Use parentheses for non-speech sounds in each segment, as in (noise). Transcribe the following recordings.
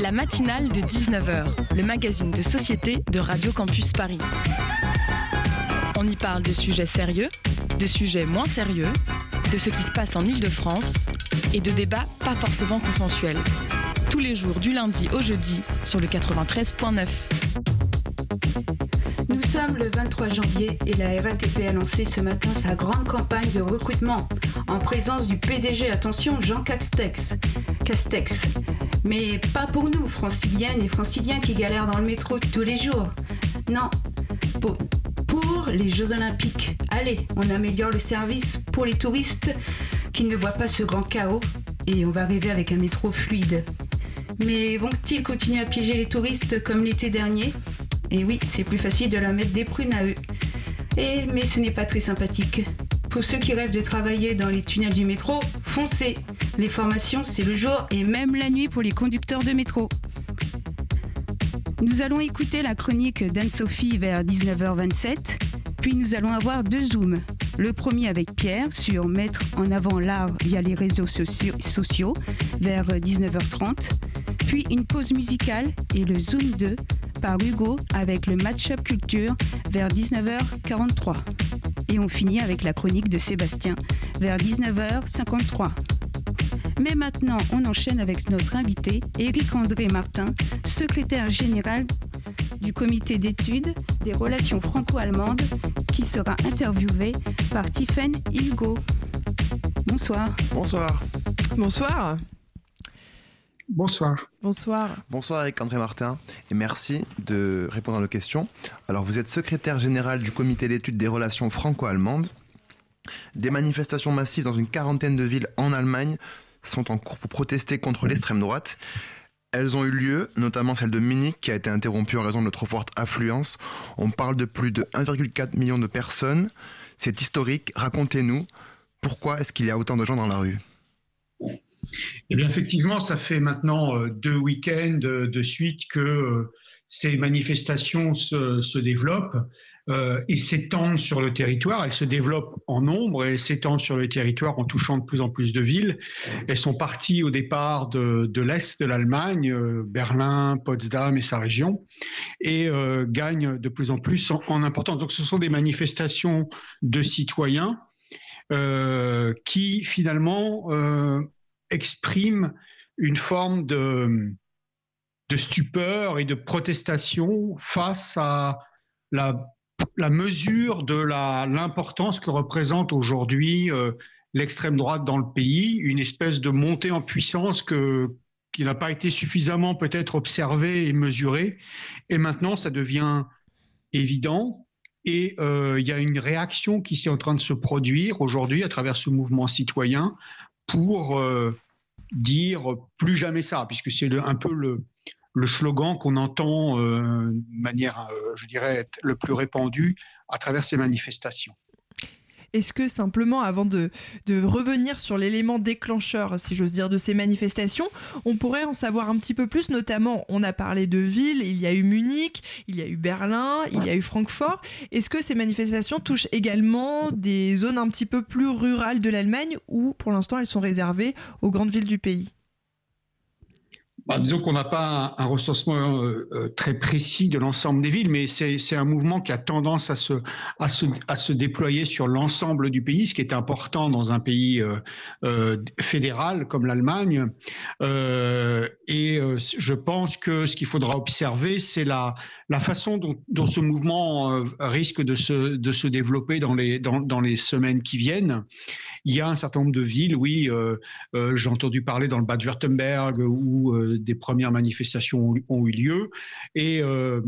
La matinale de 19h, le magazine de société de Radio Campus Paris. On y parle de sujets sérieux, de sujets moins sérieux, de ce qui se passe en Ile-de-France et de débats pas forcément consensuels. Tous les jours du lundi au jeudi sur le 93.9. Nous sommes le 23 janvier et la RATP a lancé ce matin sa grande campagne de recrutement en présence du PDG, attention, Jean Castex. Castex. Mais pas pour nous, franciliennes et franciliens qui galèrent dans le métro tous les jours. Non, pour, les Jeux Olympiques. Allez, on améliore le service pour les touristes qui ne voient pas ce grand chaos et on va arriver avec un métro fluide. Mais vont-ils continuer à piéger les touristes comme l'été dernier? Et oui, c'est plus facile de leur mettre des prunes à eux. Et mais ce n'est pas très sympathique. Pour ceux qui rêvent de travailler dans les tunnels du métro, foncez. Les formations, c'est le jour et même la nuit pour les conducteurs de métro. Nous allons écouter la chronique d'Anne-Sophie vers 19h27, puis nous allons avoir deux zooms. Le premier avec Pierre sur mettre en avant l'art via les réseaux sociaux, vers 19h30, puis une pause musicale et le zoom 2 par Hugo avec le match-up culture vers 19h43. Et on finit avec la chronique de Sébastien vers 19h53. Mais maintenant, on enchaîne avec notre invité, Éric-André Martin, secrétaire général du comité d'études des relations franco-allemandes, qui sera interviewé par Tiffaine Hugo. Bonsoir. Bonsoir. Bonsoir. Bonsoir. Bonsoir. Bonsoir avec André Martin et merci de répondre à nos questions. Alors vous êtes secrétaire général du comité d'études des relations franco-allemandes. Des manifestations massives dans une quarantaine de villes en Allemagne sont en cours pour protester contre l'extrême droite. Elles ont eu lieu, notamment celle de Munich qui a été interrompue en raison de trop forte affluence. On parle de plus de 1,4 million de personnes. C'est historique. Racontez-nous pourquoi est-ce qu'il y a autant de gens dans la rue? Eh bien, effectivement, ça fait maintenant euh, deux week-ends de suite que euh, ces manifestations se, se développent euh, et s'étendent sur le territoire. Elles se développent en nombre et s'étendent sur le territoire en touchant de plus en plus de villes. Elles sont parties au départ de, l'Est de l'Allemagne, euh, Berlin, Potsdam et sa région, et euh, gagnent de plus en plus en, importance. Donc ce sont des manifestations de citoyens euh, qui finalement euh, expriment une forme de de stupeur et de protestation face à la, la mesure de l'importance que représente aujourd'hui euh, l'extrême droite dans le pays, une espèce de montée en puissance que, qui n'a pas été suffisamment peut-être observée et mesurée. Et maintenant, ça devient évident. Et euh, il y a une réaction qui est en train de se produire aujourd'hui à travers ce mouvement citoyen pour euh, dire plus jamais ça, puisque c'est un peu le, le slogan qu'on entend euh, de manière, euh, je dirais, le plus répandue à travers ces manifestations. Est-ce que simplement, avant de, revenir sur l'élément déclencheur, si j'ose dire, de ces manifestations, on pourrait en savoir un petit peu plus? Notamment, on a parlé de villes, il y a eu Munich, il y a eu Berlin, il y a eu Francfort. Est-ce que ces manifestations touchent également des zones un petit peu plus rurales de l'Allemagne ou pour l'instant elles sont réservées aux grandes villes du pays? Bah, disons qu'on n'a pas un, recensement euh, très précis de l'ensemble des villes, mais c'est un mouvement qui a tendance à se, à se, à se déployer sur l'ensemble du pays, ce qui est important dans un pays euh, euh, fédéral comme l'Allemagne. Euh, et euh, je pense que ce qu'il faudra observer, c'est la, la façon dont, ce mouvement euh, risque de se, de se développer dans les, dans, dans les semaines qui viennent. Il y a un certain nombre de villes, oui, j'ai entendu parler dans le Bad-Württemberg où des premières manifestations ont eu lieu. Et, euh,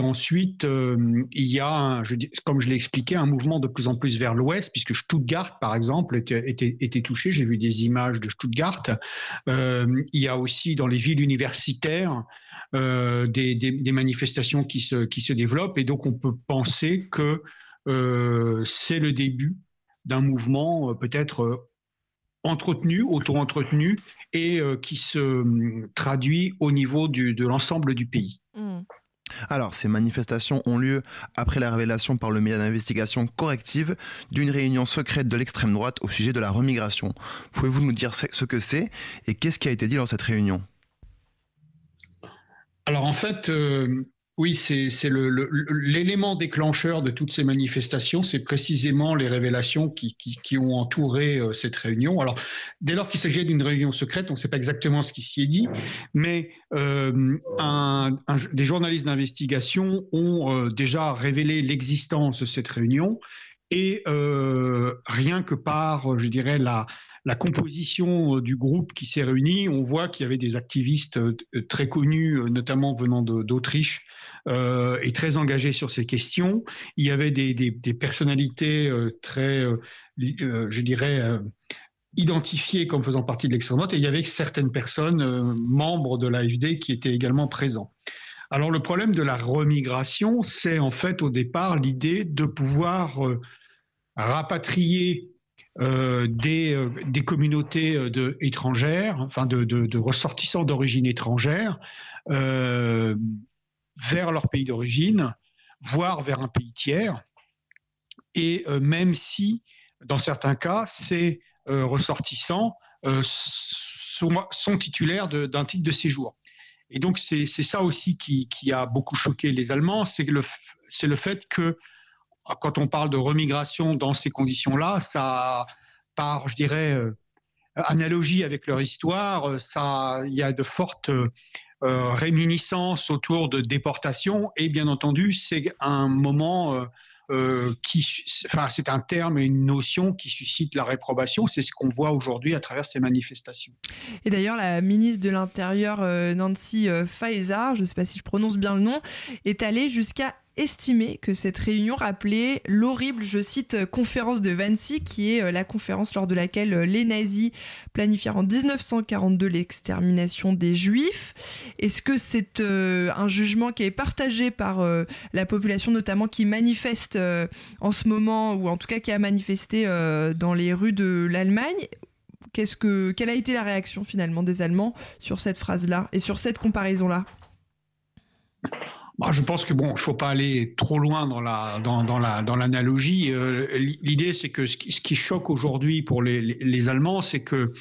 ensuite, euh, il y a, comme je l'ai expliqué, un mouvement de plus en plus vers l'ouest, puisque Stuttgart, par exemple, était, touché. J'ai vu des images de Stuttgart. Euh, il y a aussi dans les villes universitaires euh, des, des, des, manifestations qui se, qui se développent. Et donc, on peut penser que euh, c'est le début d'un mouvement euh, peut-être entretenu, auto-entretenu, et euh, qui se euh, traduit au niveau du, de l'ensemble du pays. Mmh. Alors, ces manifestations ont lieu après la révélation par le média d'investigation corrective d'une réunion secrète de l'extrême droite au sujet de la remigration. Pouvez-vous nous dire ce que c'est et qu'est-ce qui a été dit dans cette réunion? Alors en fait, oui, c'est l'élément déclencheur de toutes ces manifestations, c'est précisément les révélations qui, ont entouré euh, cette réunion. Alors, dès lors qu'il s'agit d'une réunion secrète, on ne sait pas exactement ce qui s'y est dit, mais euh, des journalistes d'investigation ont euh, déjà révélé l'existence de cette réunion et rien que par, je dirais, la, la composition du groupe qui s'est réuni, on voit qu'il y avait des activistes très connus, notamment venant d'Autriche, euh, et très engagé sur ces questions. Il y avait des, personnalités euh, très, euh, je dirais, identifiées comme faisant partie de l'extrême droite, et il y avait certaines personnes membres de l'AFD qui étaient également présents. Alors le problème de la remigration, c'est en fait au départ l'idée de pouvoir rapatrier des, des, communautés de, étrangères, enfin de, ressortissants d'origine étrangère, euh, vers leur pays d'origine, voire vers un pays tiers. Et euh, même si, dans certains cas, ces euh, ressortissants euh, sont, titulaires d'un titre de séjour. Et donc, c'est ça aussi qui, a beaucoup choqué les Allemands, c'est le fait que quand on parle de remigration dans ces conditions-là, ça, par, je dirais, analogie avec leur histoire, ça, il y a de fortes euh, réminiscence autour de déportation et bien entendu c'est un moment euh, euh, qui, enfin, c'est un terme et une notion qui suscite la réprobation. C'est ce qu'on voit aujourd'hui à travers ces manifestations. Et d'ailleurs, la ministre de l'Intérieur, Nancy Faeser, je ne sais pas si je prononce bien le nom, est allée jusqu'à estimé que cette réunion rappelait l'horrible, je cite, conférence de Wannsee, qui est euh, la conférence lors de laquelle euh, les nazis planifièrent en 1942 l'extermination des juifs. Est-ce que c'est euh, un jugement qui est partagé par la population, notamment qui manifeste en ce moment, ou en tout cas qui a manifesté dans les rues de l'Allemagne? Qu'est-ce que, quelle a été la réaction finalement des Allemands sur cette phrase-là et sur cette comparaison-là? Bah, je pense que bon, il faut pas aller trop loin dans la dans, dans la dans l'analogie. Euh, l'idée, c'est que ce qui, ce qui choque aujourd'hui pour les, les, Allemands, c'est que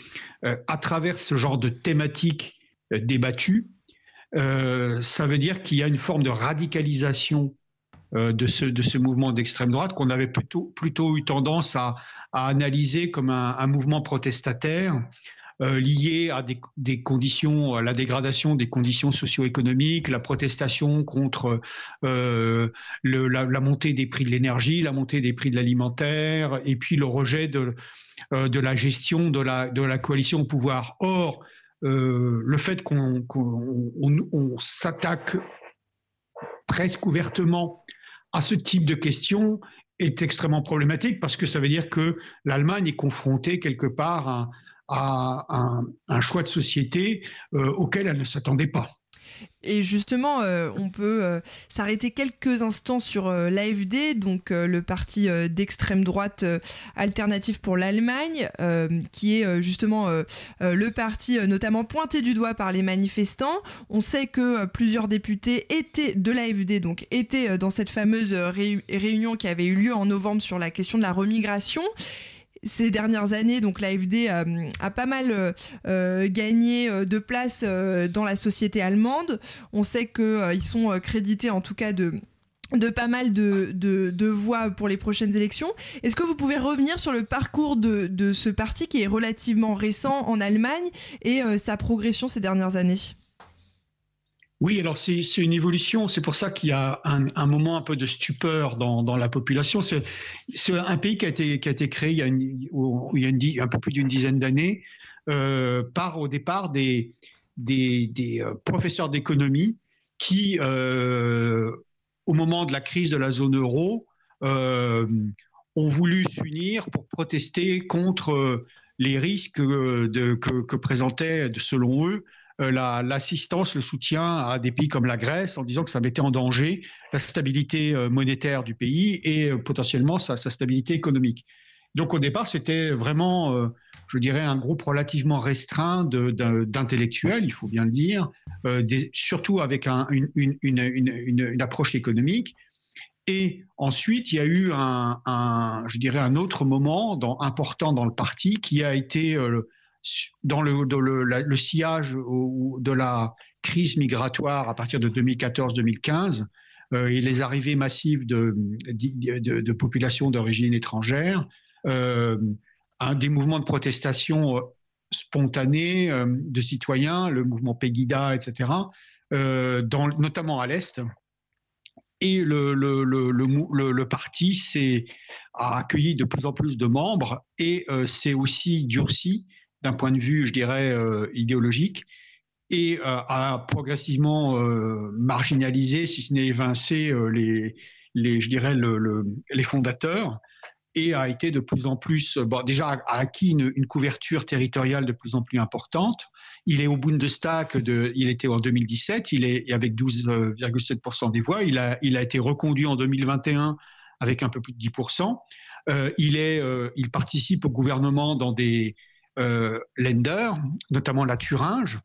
euh, à travers ce genre de thématiques euh, débattues, ça veut dire qu'il y a une forme de radicalisation de ce de ce mouvement d'extrême droite qu'on avait plutôt plutôt eu tendance à, à analyser comme un, un mouvement protestataire euh, liées à des, conditions, à la dégradation des conditions socio-économiques, la protestation contre euh, la, montée des prix de l'énergie, la montée des prix de l'alimentaire, et puis le rejet de, euh, la gestion de la, de la coalition au pouvoir. Or, le fait qu'on s'attaque presque ouvertement à ce type de questions est extrêmement problématique parce que ça veut dire que l'Allemagne est confrontée quelque part à, à un, choix de société euh, auquel elle ne s'attendait pas. Et justement, euh, on peut euh, s'arrêter quelques instants sur l'AFD, donc le parti d'extrême droite alternatif pour l'Allemagne, qui est justement le parti notamment pointé du doigt par les manifestants. On sait que plusieurs députés étaient de l'AFD, donc étaient dans cette fameuse réunion qui avait eu lieu en novembre sur la question de la remigration ces dernières années, donc l'AFD a, euh, a, pas mal euh, euh, gagné de place dans la société allemande. On sait qu'ils sont crédités en tout cas de pas mal de, voix pour les prochaines élections. Est-ce que vous pouvez revenir sur le parcours de, ce parti qui est relativement récent en Allemagne et sa progression ces dernières années? Oui, alors c'est une évolution. C'est pour ça qu'il y a un, moment un peu de stupeur dans, la population. C'est un pays qui a été, créé il y a, un peu plus d'une dizaine d'années euh, par au départ des, euh, professeurs d'économie qui, euh, au moment de la crise de la zone euro, ont voulu s'unir pour protester contre les risques que, que présentait, selon eux, euh, l'assistance, le soutien à des pays comme la Grèce en disant que ça mettait en danger la stabilité euh, monétaire du pays et euh, potentiellement sa, stabilité économique. Donc au départ, c'était vraiment, je dirais, un groupe relativement restreint d'intellectuels, il faut bien le dire, surtout avec une, approche économique. Et ensuite, il y a eu un, je dirais, un autre moment important dans le parti qui a été dans le, sillage de la crise migratoire à partir de 2014-2015 euh, et les arrivées massives de, populations d'origine étrangère, euh, des mouvements de protestation euh, spontanés de citoyens, le mouvement Pegida, etc., notamment à l'Est. Et le, le parti a accueilli de plus en plus de membres et s'est aussi durci d'un point de vue, je dirais, idéologique et euh, a progressivement euh, marginalisé, si ce n'est évincé, euh, les, les, je dirais, le, les fondateurs et a été de plus en plus, bon, déjà a acquis une, couverture territoriale de plus en plus importante. Il est au Bundestag, de, il était en 2017, il est avec 12,7% des voix. Il a, il a été reconduit en 2021 avec un peu plus de 10%. Euh, il, est, euh, il participe au gouvernement dans des euh, lenders, notamment la Thuringe,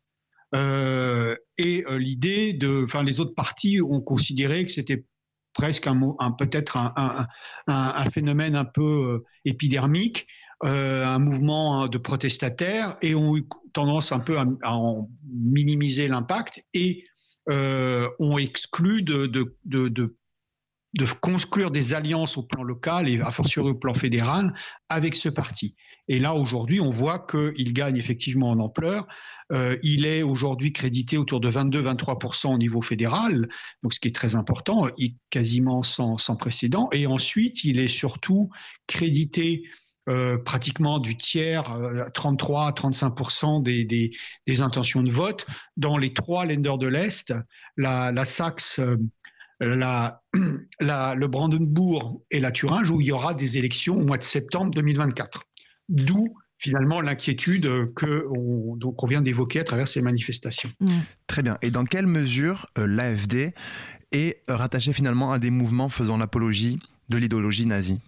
euh, et euh, l'idée de, enfin, les autres partis ont considéré que c'était presque un, peut-être un, phénomène un peu épidermique, un mouvement de protestataires, et ont eu tendance un peu à, en minimiser l'impact et ont exclu de, de, de, construire des alliances au plan local et à fortiori au plan fédéral avec ce parti. Et là, aujourd'hui, on voit qu'il gagne effectivement en ampleur euh, il est aujourd'hui crédité autour de 22-23% au niveau fédéral, donc ce qui est très important, quasiment sans, précédent. Et ensuite, il est surtout crédité euh, pratiquement du tiers, 33 33-35% des, des, intentions de vote dans les trois lenders de l'Est, la, Saxe, euh, (clears throat) le Brandenbourg et la Thuringe, où il y aura des élections au mois de septembre 2024. D'où finalement l'inquiétude que on, vient d'évoquer à travers ces manifestations. Mmh. Très bien. Et dans quelle mesure euh, l'AFD est rattaché finalement à des mouvements faisant l'apologie de l'idéologie nazie?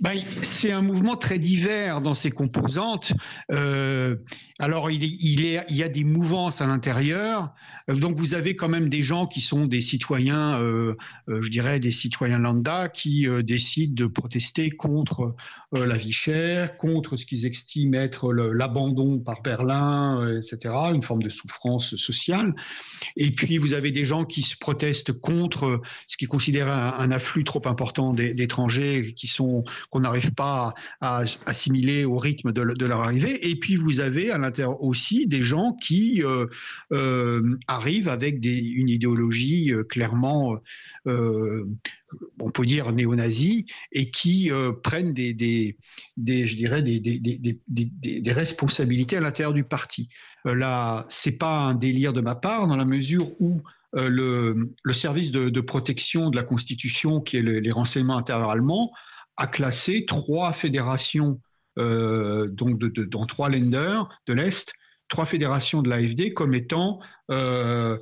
Ben, c'est un mouvement très divers dans ses composantes. Euh, alors, il, y a des mouvances à l'intérieur. Donc, vous avez quand même des gens qui sont des citoyens, euh, euh je dirais des citoyens lambda, qui euh, décident de protester contre euh, la vie chère, contre ce qu'ils estiment être l'abandon par Berlin, etc., une forme de souffrance sociale. Et puis, vous avez des gens qui se protestent contre ce qu'ils considèrent un, un afflux trop important d'étrangers qui sont qu'on n'arrive pas à, assimiler au rythme de, leur arrivée. Et puis vous avez à l'intérieur aussi des gens qui euh, euh, arrivent avec des, une idéologie euh, clairement, on peut dire néo-nazie, et qui prennent des, je dirais, des, responsabilités à l'intérieur du parti. là, c'est pas un délire de ma part dans la mesure où le, service de, protection de la Constitution, qui est les renseignements intérieurs allemands, a classé trois fédérations, euh, donc dans trois lenders de l'Est, trois fédérations de l'AFD comme étant euh,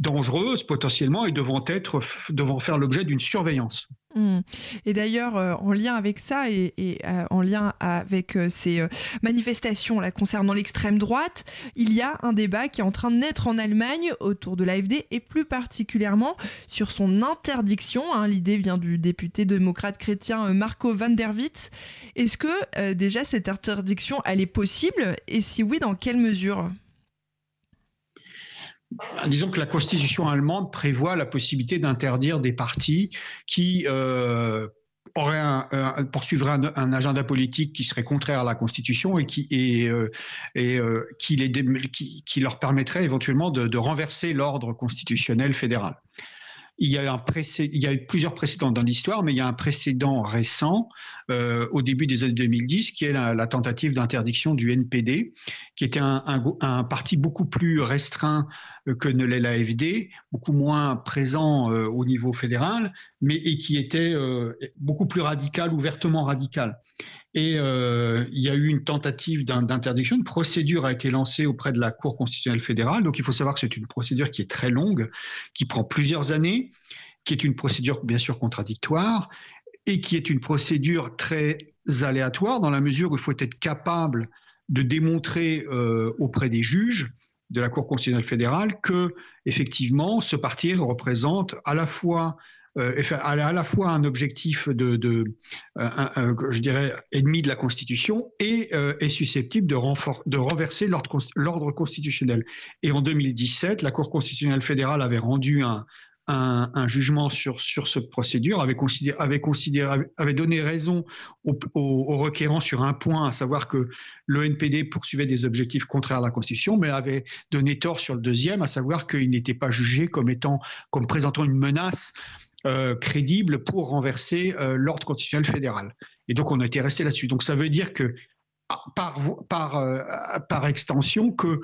dangereuses potentiellement et devant, être, devant faire l'objet d'une surveillance. Hmm. Et d'ailleurs, euh, en lien avec ça et, euh, en lien avec euh, ces manifestations là concernant l'extrême droite, il y a un débat qui est en train de naître en Allemagne autour de l'AFD et plus particulièrement sur son interdiction. Hein. L'idée vient du député démocrate chrétien Marco van der Witt. Est-ce que déjà cette interdiction, elle est possible? Et si oui, dans quelle mesure? Disons que la constitution allemande prévoit la possibilité d'interdire des partis qui euh, auraient poursuivraient un, agenda politique qui serait contraire à la constitution et qui, euh, euh, leur permettrait éventuellement de renverser l'ordre constitutionnel fédéral. Il y, a eu plusieurs précédents dans l'histoire, mais il y a un précédent récent euh, au début des années 2010 qui est la, tentative d'interdiction du NPD, qui était un, parti beaucoup plus restreint euh, que ne l'est l'AFD, beaucoup moins présent euh, au niveau fédéral, mais et qui était beaucoup plus radical, ouvertement radical. Et euh, il y a eu une tentative d'interdiction, une procédure a été lancée auprès de la Cour constitutionnelle fédérale. Donc il faut savoir que c'est une procédure qui est très longue, qui prend plusieurs années, qui est une procédure bien sûr contradictoire et qui est une procédure très aléatoire dans la mesure où il faut être capable de démontrer euh, auprès des juges de la Cour constitutionnelle fédérale que effectivement ce parti représente à la fois euh, à la fois un objectif de, de je dirais, ennemi de la Constitution et est susceptible de, de renverser l'ordre constitutionnel. Et en 2017, la Cour constitutionnelle fédérale avait rendu un, jugement sur, sur cette procédure, avait, considéré, avait, donné raison aux, au requérants sur un point, à savoir que le NPD poursuivait des objectifs contraires à la Constitution, mais avait donné tort sur le deuxième, à savoir qu'il n'était pas jugé comme, étant, comme présentant une menace euh, crédible pour renverser euh, l'ordre constitutionnel fédéral. Et donc on a été resté là-dessus. Donc ça veut dire que par, euh, extension que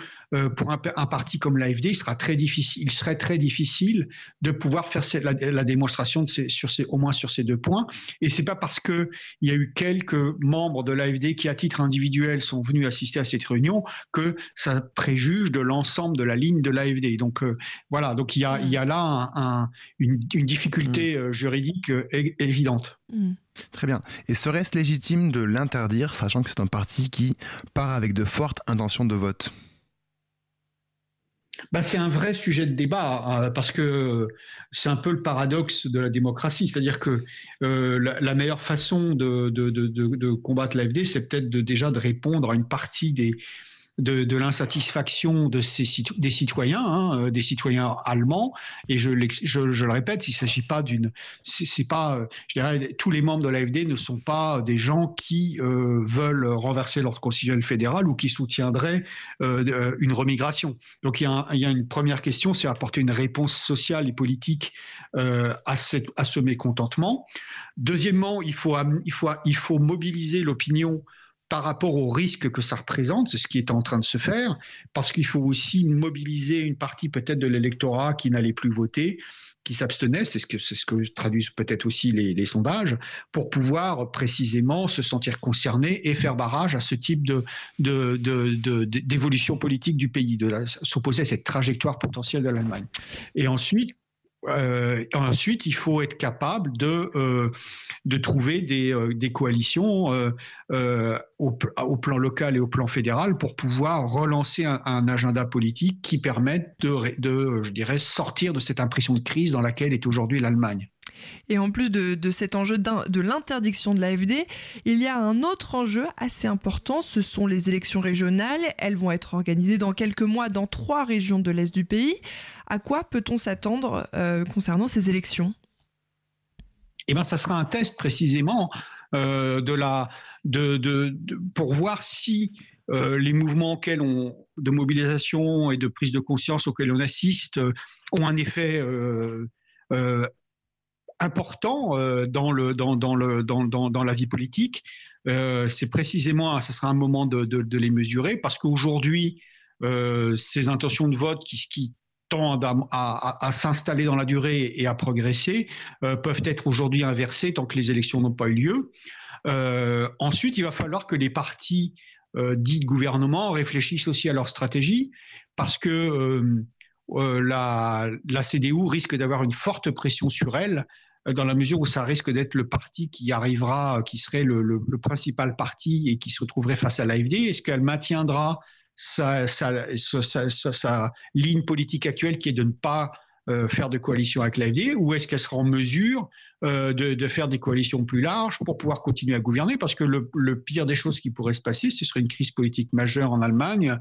pour un, parti comme l'AFD, il, sera très difficile, il serait très difficile de pouvoir faire la, démonstration de ces, sur ces, au moins sur ces deux points. Et c'est pas parce qu'il y a eu quelques membres de l'AFD qui, à titre individuel, sont venus assister à cette réunion que ça préjuge de l'ensemble de la ligne de l'AFD. Donc euh, voilà, donc il y a, il y a là un, une, difficulté mmh. juridique évidente. Mmh. Très bien. Et serait-ce légitime de l'interdire, sachant que c'est un parti qui part avec de fortes intentions de vote? Bah, c'est un vrai sujet de débat hein, parce que c'est un peu le paradoxe de la démocratie, c'est-à-dire que euh, la, meilleure façon de, de, combattre l'AFD, c'est peut-être déjà de répondre à une partie des, de, l'insatisfaction des citoyens, hein, euh, des citoyens allemands. Et je, le répète, il ne s'agit pas d'une, c'est pas, euh, je dirais, tous les membres de l'AFD ne sont pas des gens qui euh, veulent renverser l'ordre constitutionnel fédéral ou qui soutiendraient une remigration. Donc il y, a une première question, c'est apporter une réponse sociale et politique à, ce mécontentement. Deuxièmement, il faut mobiliser l'opinion par rapport au risque que ça représente, c'est ce qui est en train de se faire, parce qu'il faut aussi mobiliser une partie peut-être de l'électorat qui n'allait plus voter, qui s'abstenait, c'est ce que, traduisent peut-être aussi les, sondages, pour pouvoir précisément se sentir concerné et faire barrage à ce type de, d'évolution politique du pays, de s'opposer à cette trajectoire potentielle de l'Allemagne. Et ensuite, euh, ensuite, il faut être capable de, euh, de trouver des, euh, coalitions au, plan local et au plan fédéral pour pouvoir relancer un, agenda politique qui permette de, de, je dirais, sortir de cette impression de crise dans laquelle est aujourd'hui l'Allemagne. Et en plus de, de cet enjeu de l'interdiction de l'AFD, il y a un autre enjeu assez important, ce sont les élections régionales. Elles vont être organisées dans quelques mois dans trois régions de l'Est du pays. À quoi peut-on s'attendre euh, concernant ces élections? Eh ben, ça sera un test précisément euh, de la, de, de, pour voir si euh, les mouvements on, de mobilisation et de prise de conscience auxquels on assiste ont un effet important dans, le, dans, dans, le, dans, dans, la vie politique. c'est précisément, ce sera un moment de, de les mesurer parce qu'aujourd'hui, ces intentions de vote qui, qui tendent à, s'installer dans la durée et à progresser euh, peuvent être aujourd'hui inversées tant que les élections n'ont pas eu lieu. Euh, ensuite, il va falloir que les partis euh, dits de gouvernement réfléchissent aussi à leur stratégie parce que la, CDU risque d'avoir une forte pression sur elle dans la mesure où ça risque d'être le parti qui arrivera, qui serait le, le, principal parti et qui se retrouverait face à l'AFD. Est-ce qu'elle maintiendra sa, ligne politique actuelle qui est de ne pas euh, faire de coalition avec l'AFD ou est-ce qu'elle sera en mesure euh, de, faire des coalitions plus larges pour pouvoir continuer à gouverner? Parce que le, pire des choses qui pourrait se passer, ce serait une crise politique majeure en Allemagne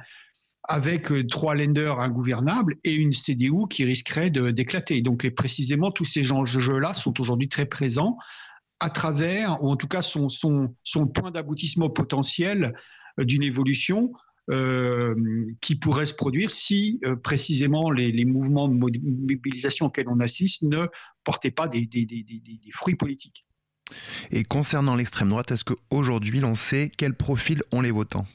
avec euh, trois lenders ingouvernables et une CDU qui risquerait d'éclater. Donc précisément, tous ces enjeux-là sont aujourd'hui très présents à travers, ou en tout cas sont, sont le point d'aboutissement potentiel d'une évolution qui pourrait se produire si euh, précisément les, mouvements de mobilisation auxquels on assiste ne portaient pas des, fruits politiques. Et concernant l'extrême droite, est-ce qu'aujourd'hui l'on sait quel profil ont les votants?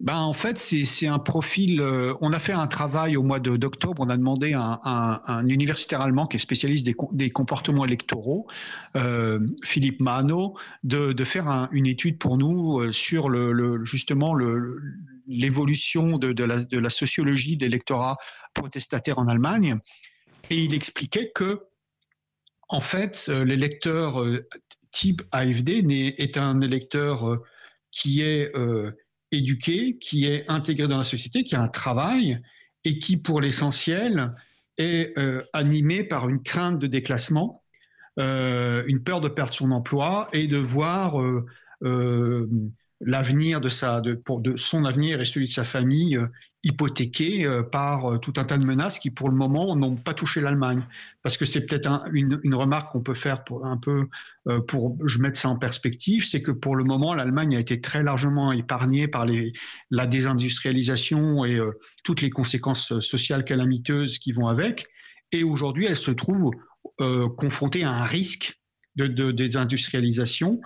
Ben, en fait, c'est un profil. Euh, on a fait un travail au mois d'octobre. On a demandé à un, universitaire allemand qui est spécialiste des, comportements électoraux, euh, Philippe Mano, de, faire une étude pour nous euh, sur le, justement l'évolution de, de, la, sociologie de l'électorat protestataire en Allemagne. Et il expliquait que, en fait, l'électeur type AFD est un électeur qui est éduqué, qui est intégré dans la société, qui a un travail et qui, pour l'essentiel, est animé par une crainte de déclassement, une peur de perdre son emploi et de voir l'avenir de, sa, de, pour, de son avenir et celui de sa famille euh, hypothéqué euh, par euh, tout un tas de menaces qui, pour le moment, n'ont pas touché l'Allemagne. Parce que c'est peut-être une, une, remarque qu'on peut faire pour un peu, pour je mettre ça en perspective, c'est que pour le moment, l'Allemagne a été très largement épargnée par les, la désindustrialisation et toutes les conséquences sociales calamiteuses qui vont avec. Et aujourd'hui, elle se trouve confrontée à un risque de, de désindustrialisation.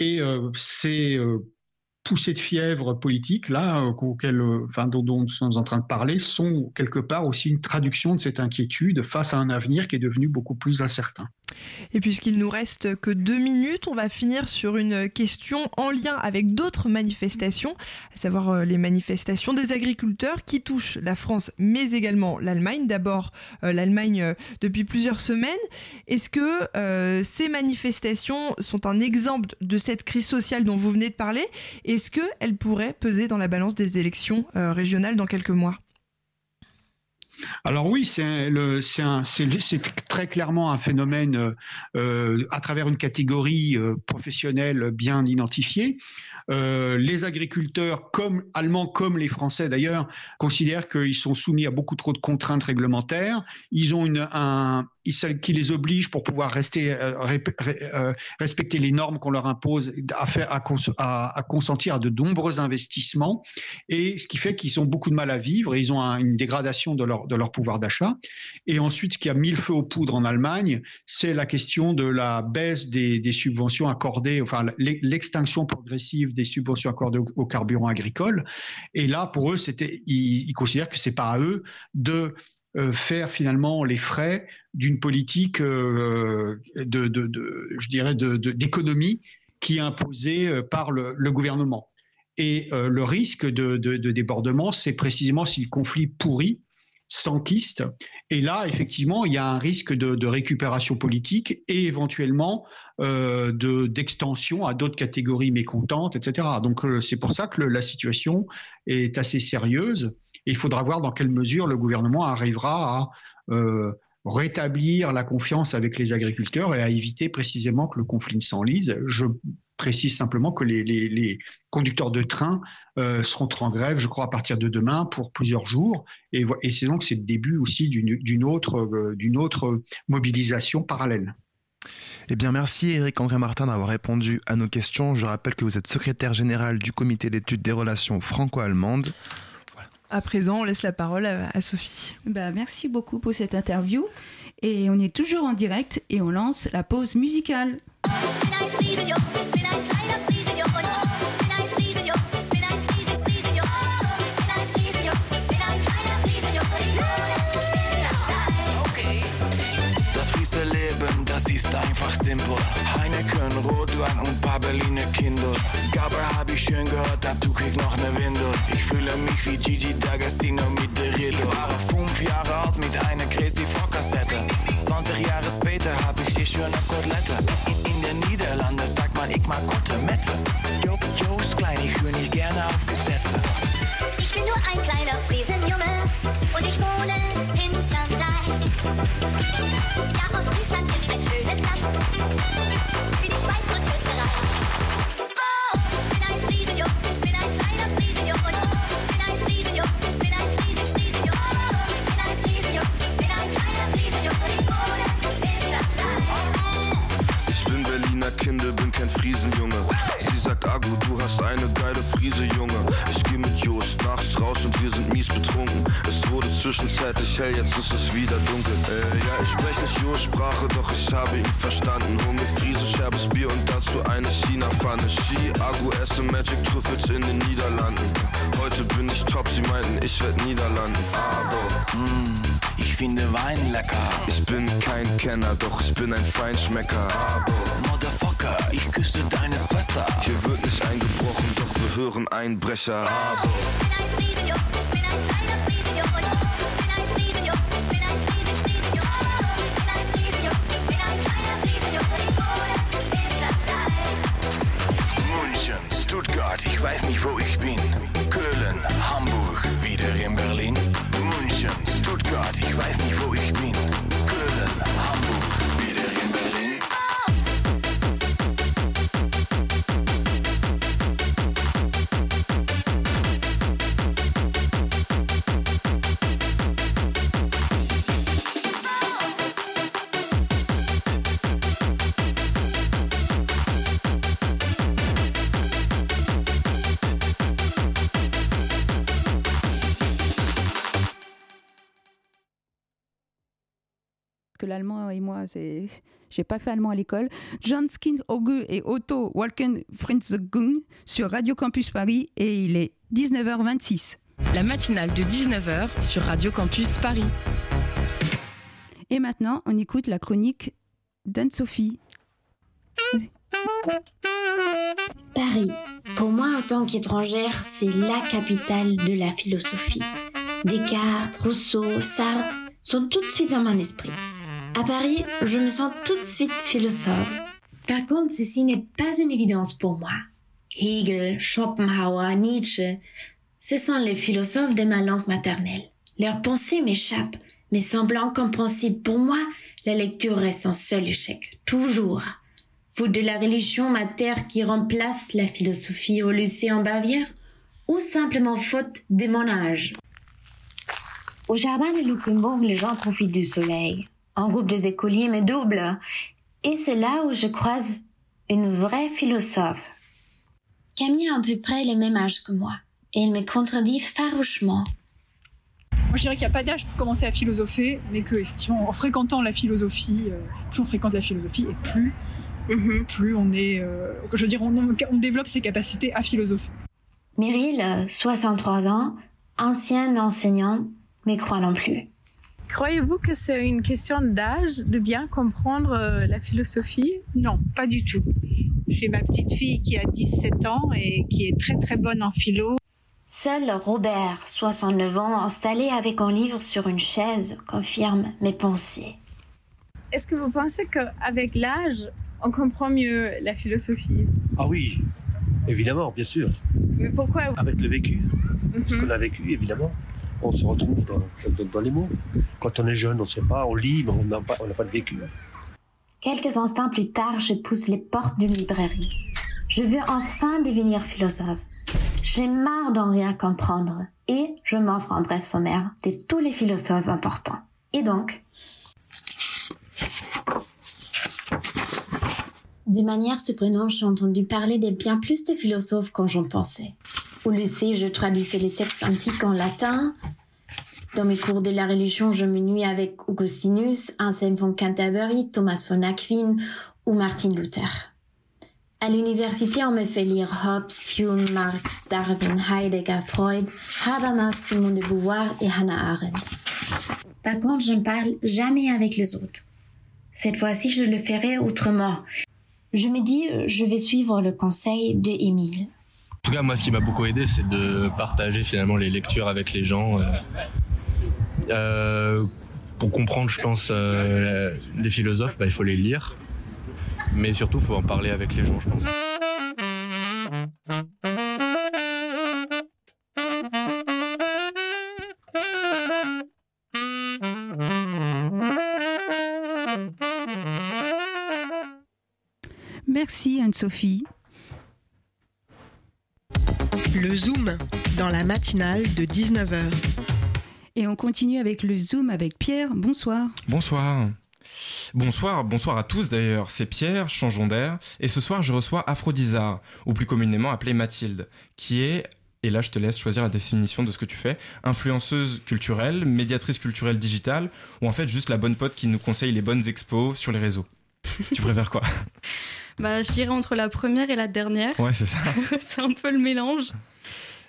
Et c'est poussées de fièvre politique, là, euh, euh, dont, nous sommes en train de parler, sont quelque part aussi une traduction de cette inquiétude face à un avenir qui est devenu beaucoup plus incertain. Et puisqu'il nous reste que deux minutes, on va finir sur une question en lien avec d'autres manifestations, à savoir euh, les manifestations des agriculteurs qui touchent la France, mais également l'Allemagne. D'abord, l'Allemagne depuis plusieurs semaines. Est-ce que ces manifestations sont un exemple de cette crise sociale dont vous venez de parler? Est-ce qu'elle pourrait peser dans la balance des élections euh, régionales dans quelques mois? Alors oui, c'est très clairement un phénomène euh, euh, à travers une catégorie professionnelle bien identifiée. les agriculteurs, comme allemands comme les Français d'ailleurs, considèrent qu'ils sont soumis à beaucoup trop de contraintes réglementaires. Ils ont un, qui les oblige pour pouvoir rester, euh, euh, respecter les normes qu'on leur impose, à, faire, à, consentir à de nombreux investissements, et ce qui fait qu'ils ont beaucoup de mal à vivre, et ils ont une dégradation de leur, de leur pouvoir d'achat. Et ensuite, ce qui a mis le feu aux poudres en Allemagne, c'est la question de la baisse des, subventions accordées, enfin l'extinction progressive des subventions accordées aux, carburants agricoles. Et là, pour eux, ils, ils considèrent que c'est pas à eux de faire finalement les frais d'une politique euh, de, je dirais, d'économie qui est imposée euh, par le, gouvernement. Et le risque de, débordement, c'est précisément si le conflit pourrit, s'enquiste. Et là, effectivement, il y a un risque de, récupération politique et éventuellement d'extension à d'autres catégories mécontentes, etc. Donc c'est pour ça que la situation est assez sérieuse il faudra voir dans quelle mesure le gouvernement arrivera à euh, rétablir la confiance avec les agriculteurs et à éviter précisément que le conflit ne s'enlise. Je précise simplement que les, conducteurs de train euh, seront en grève, je crois, à partir de demain pour plusieurs jours. Et, c'est donc le début aussi d'une autre, euh, mobilisation parallèle. Eh bien, merci Eric André Martin d'avoir répondu à nos questions. Je rappelle que vous êtes secrétaire général du comité d'études des relations franco-allemandes. À présent, on laisse la parole à, Sophie. Bah, merci beaucoup pour cette interview. Et on est toujours en direct et on lance la pause musicale. Simpel. Heineken, Rotwein und paar Berliner Kinder. Gabel hab ich schön gehört, dazu krieg noch ne Windel. Ich fühle mich wie Gigi D'Agostino mit der Riddle. War fünf Jahre alt mit einer Crazy Vorkassette. 20 Jahre später hab ich die schöne Kotelette. In, in den Niederlanden sagt man, ich mag Kotelette. Jo, jo, ist klein, ich höre nicht gerne auf Gesetze. Ich bin nur ein kleiner Friesenjunge und ich wohne hinterm Deich. Ja, Ostfriesland ist ein schönes hell, jetzt ist es wieder dunkel. Äh, ja, ich spreche nicht Ursprache, doch ich habe ihn verstanden. Hol mir Friese, scherbes Bier und dazu eine China-Pfanne. Ski, Agu, esse Magic Trüffels in den Niederlanden. Heute bin ich top, sie meinten, ich werd Niederlanden. Aber, mm, ich finde Wein lecker. Ich bin kein Kenner, doch ich bin ein Feinschmecker. Aber, Motherfucker, ich küsste deine Schwester. Hier wird nicht eingebrochen, doch wir hören Einbrecher. Aber, ich weiß nicht, wo ich bin. Köln, Hamburg, wieder in Berlin. (laughs) j'ai pas fait allemand à l'école. John Skin Ogu et Otto Walken Frinzgung sur Radio Campus Paris et il est 19h26. La matinale de 19h sur Radio Campus Paris. Et maintenant, on écoute la chronique d'Anne-Sophie. Paris, pour moi en tant qu'étrangère, c'est la capitale de la philosophie. Descartes, Rousseau, Sartre sont tout de suite dans mon esprit. À Paris, je me sens tout de suite philosophe. Par contre, ceci n'est pas une évidence pour moi. Hegel, Schopenhauer, Nietzsche, ce sont les philosophes de ma langue maternelle. Leurs pensées m'échappent, mais semblant compréhensibles pour moi, la lecture reste un seul échec, toujours. Faute de la religion mater qui remplace la philosophie au lycée en Bavière, ou simplement faute de mon âge. Au jardin de Luxembourg, les gens profitent du soleil. Un groupe des écoliers me double. Et c'est là où je croise une vraie philosophe. Camille a à peu près le même âge que moi. Et elle me contredit farouchement. Moi, je dirais qu'il n'y a pas d'âge pour commencer à philosopher, mais que, effectivement, en fréquentant la philosophie, euh, plus on fréquente la philosophie et plus, plus on est, euh, je veux dire, on, on- on développe ses capacités à philosopher. Meryl, euh, 63 ans, ancienne enseignante, mais croit non plus. Croyez-vous que c'est une question d'âge de bien comprendre euh, la philosophie? Non, pas du tout. J'ai ma petite fille qui a 17 ans et qui est très très bonne en philo. Seul Robert, 69 ans, installé avec un livre sur une chaise, confirme mes pensées. Est-ce que vous pensez qu'avec l'âge, on comprend mieux la philosophie? Ah oui, évidemment, bien sûr. Mais pourquoi? Avec le vécu, ce Mhm. qu'on a vécu, évidemment. On se retrouve dans, dans- les mots. Quand on est jeune, on ne sait pas, on lit, mais on n'a pas, on n'a pas de vécu. Quelques instants plus tard, je pousse les portes d'une librairie. Je veux enfin devenir philosophe. J'ai marre d'en rien comprendre et je m'offre un bref sommaire de tous les philosophes importants. Et donc, de manière surprenante, j'ai entendu parler de bien plus de philosophes qu'on j'en pensais. Au lycée, je traduisais les textes antiques en latin. Dans mes cours de la religion, je me nuis avec Augustinus, Anselm von Canterbury, Thomas von Aquin ou Martin Luther. À l'université, on me fait lire Hobbes, Hume, Marx, Darwin, Heidegger, Freud, Habermas, Simone de Beauvoir et Hannah Arendt. Par contre, je ne parle jamais avec les autres. Cette fois-ci, je le ferai autrement. Je me dis, je vais suivre le conseil de Émile. En tout cas, moi, ce qui m'a beaucoup aidé, c'est de partager finalement les lectures avec les gens. euh, euh, pour comprendre, je pense, euh, des philosophes, bah, il faut les lire. Mais surtout, il faut en parler avec les gens, je pense. Merci Anne-Sophie. Le Zoom dans la matinale de 19h. Et on continue avec le Zoom avec Pierre. Bonsoir. Bonsoir. Bonsoir, bonsoir à tous d'ailleurs, c'est Pierre, changeons d'air, et ce soir je reçois Aphrodisa, ou plus communément appelée Mathilde, qui est, et là je te laisse choisir la définition de ce que tu fais, influenceuse culturelle, médiatrice culturelle digitale, ou en fait juste la bonne pote qui nous conseille les bonnes expos sur les réseaux. tu préfères quoi? Bah, je dirais entre la première et la dernière. Ouais, c'est ça. (laughs) c'est un peu le mélange.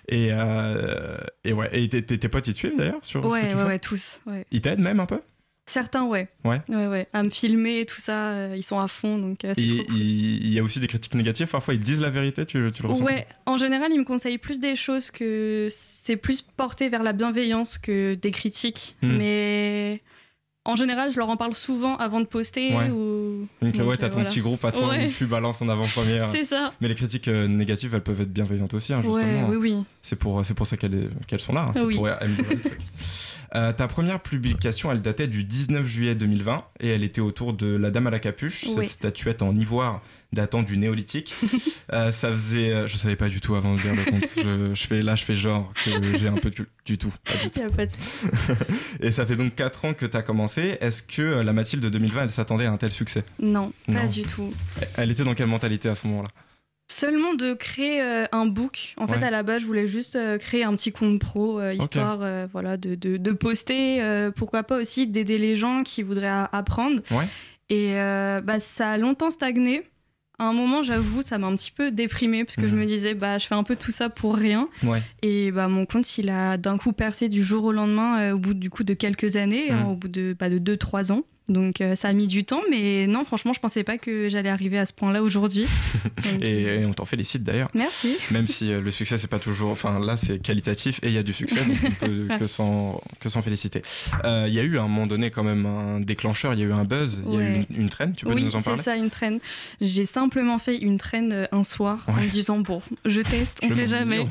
Et, euh, et ouais, et tes, tes- tes potes ils te suivent d'ailleurs sur ce que Ouais, tu ouais, fais ouais, tous. Ouais. Ils t'aident même un peu? Certains, ouais. Ouais. Ouais, ouais. À me filmer et tout ça, euh, ils sont à fond, donc euh, c'est Et trop cool. il il y a aussi des critiques négatives, parfois ils disent la vérité, tu, tu le ressens Ouais, en général, ils me conseillent plus des choses que c'est plus porté vers la bienveillance que des critiques. Hmm. Mais en général, je leur en parle souvent avant de poster. Ouais. Ou... Donc, Donc, ouais, t'as euh, ton voilà. petit groupe à toi Ouais. tu balances en avant-première. (laughs) C'est ça. Mais les critiques euh, négatives, elles peuvent être bienveillantes aussi, hein, Ouais, justement. oui, oui. C'est pour, c'est pour ça qu'elles, sont là. hein. C'est Oui. pour améliorer le truc. Euh, ta première publication, elle datait du 19 juillet 2020 et elle était autour de la Dame à la capuche, Oui. cette statuette en ivoire datant du néolithique. (laughs) Euh, ça faisait, euh, je savais pas du tout avant de dire le compte. (laughs) Je, je fais là, je fais genre que j'ai un peu du, du tout. (laughs) Tout. Pas de. Et ça fait donc 4 ans que tu as commencé. Est-ce que euh, la Mathilde de 2020, elle s'attendait à un tel succès? Non, pas du tout. Elle était dans quelle mentalité à ce moment-là? Seulement de créer euh, un book. En fait, à la base, je voulais juste euh, créer un petit compte pro, euh, histoire voilà, de, de, de poster. pourquoi pas aussi d'aider les gens qui voudraient apprendre. Ouais. Et bah, ça a longtemps stagné. À un moment, j'avoue, ça m'a un petit peu déprimée parce que je Mhm. me disais, bah, je fais un peu tout ça pour rien. Ouais. Et bah, mon compte, il a d'un coup percé du jour au lendemain, euh, au bout du coup de quelques années, Mhm. hein, au bout de, bah, de 2-3 ans. Donc euh, ça a mis du temps, mais non, franchement, je pensais pas que j'allais arriver à ce point-là aujourd'hui. (laughs) Donc, Et, euh, et on t'en félicite d'ailleurs. Merci. Même si euh, le succès, c'est pas toujours. Enfin, là, c'est qualitatif et il y a du succès, donc on peut (laughs) que s'en que féliciter. Euh, Il y a eu à un moment donné quand même un déclencheur, il y a eu un buzz, il y a eu une, une traîne. Tu peux oui, nous en c'est parler? ça, une traîne. J'ai simplement fait une traîne un soir en me disant bon, je teste, on Je sait jamais. ouais.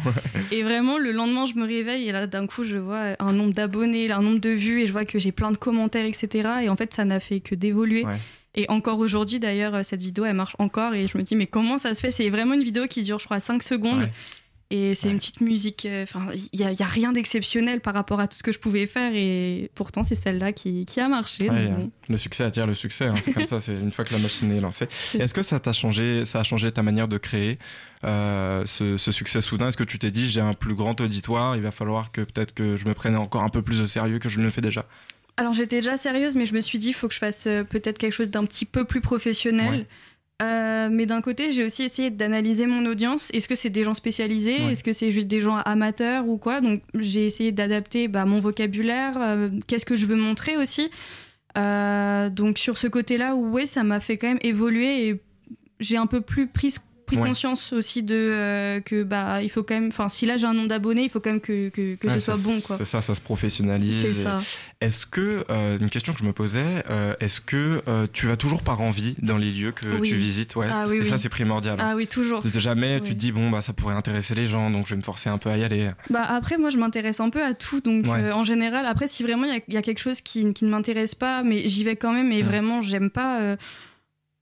Et vraiment, le lendemain, je me réveille et là, d'un coup, je vois un nombre d'abonnés, un nombre de vues et je vois que j'ai plein de commentaires, etc. Et en fait, ça n'a fait que d'évoluer. Ouais. Et encore aujourd'hui, d'ailleurs, euh, cette vidéo, elle marche encore et je me dis, mais comment ça se fait? C'est vraiment une vidéo qui dure, je crois, 5 secondes. Ouais. Et c'est une petite musique. euh, Enfin, il n'y a, rien d'exceptionnel par rapport à tout ce que je pouvais faire. Et pourtant, c'est celle-là qui, qui a marché. Ouais, donc bon. Le succès attire le succès, hein, c'est comme ça, c'est une fois que la machine est lancée. Est-ce que ça t'a changé, ça a changé ta manière de créer euh, ce, ce succès soudain? Est-ce que tu t'es dit j'ai un plus grand auditoire, il va falloir que peut-être que je me prenne encore un peu plus au sérieux que je ne le fais déjà? Alors j'étais déjà sérieuse, mais je me suis dit, il faut que je fasse euh, peut-être quelque chose d'un petit peu plus professionnel. Ouais. Euh, mais d'un côté, j'ai aussi essayé d'analyser mon audience. Est-ce que c'est des gens spécialisés? Ouais. Est-ce que c'est juste des gens amateurs ou quoi? Donc j'ai essayé d'adapter bah, mon vocabulaire. euh, Qu'est-ce que je veux montrer aussi Euh, Donc sur ce côté-là, ouais, ça m'a fait quand même évoluer et j'ai un peu plus pris pris Ouais. conscience aussi de euh, que bah il faut quand même enfin si là j'ai un nombre d'abonnés il faut quand même que, que, que Ouais, ce soit bon quoi C'est ça, ça se professionnalise. C'est et- ça. Est-ce que, euh, une question que je me posais, euh, est-ce que tu vas toujours par envie dans les lieux que Oui. tu visites? Ouais. Ah oui, Et oui. ça, c'est primordial. ah oui toujours Jamais tu te dis, bon, bah, ça pourrait intéresser les gens, donc je vais me forcer un peu à y aller. Bah après, moi, je m'intéresse un peu à tout. Donc, Ouais. en général, après, si vraiment il y y, a quelque chose qui, qui ne m'intéresse pas, mais j'y vais quand même, et Mm. vraiment, j'aime pas.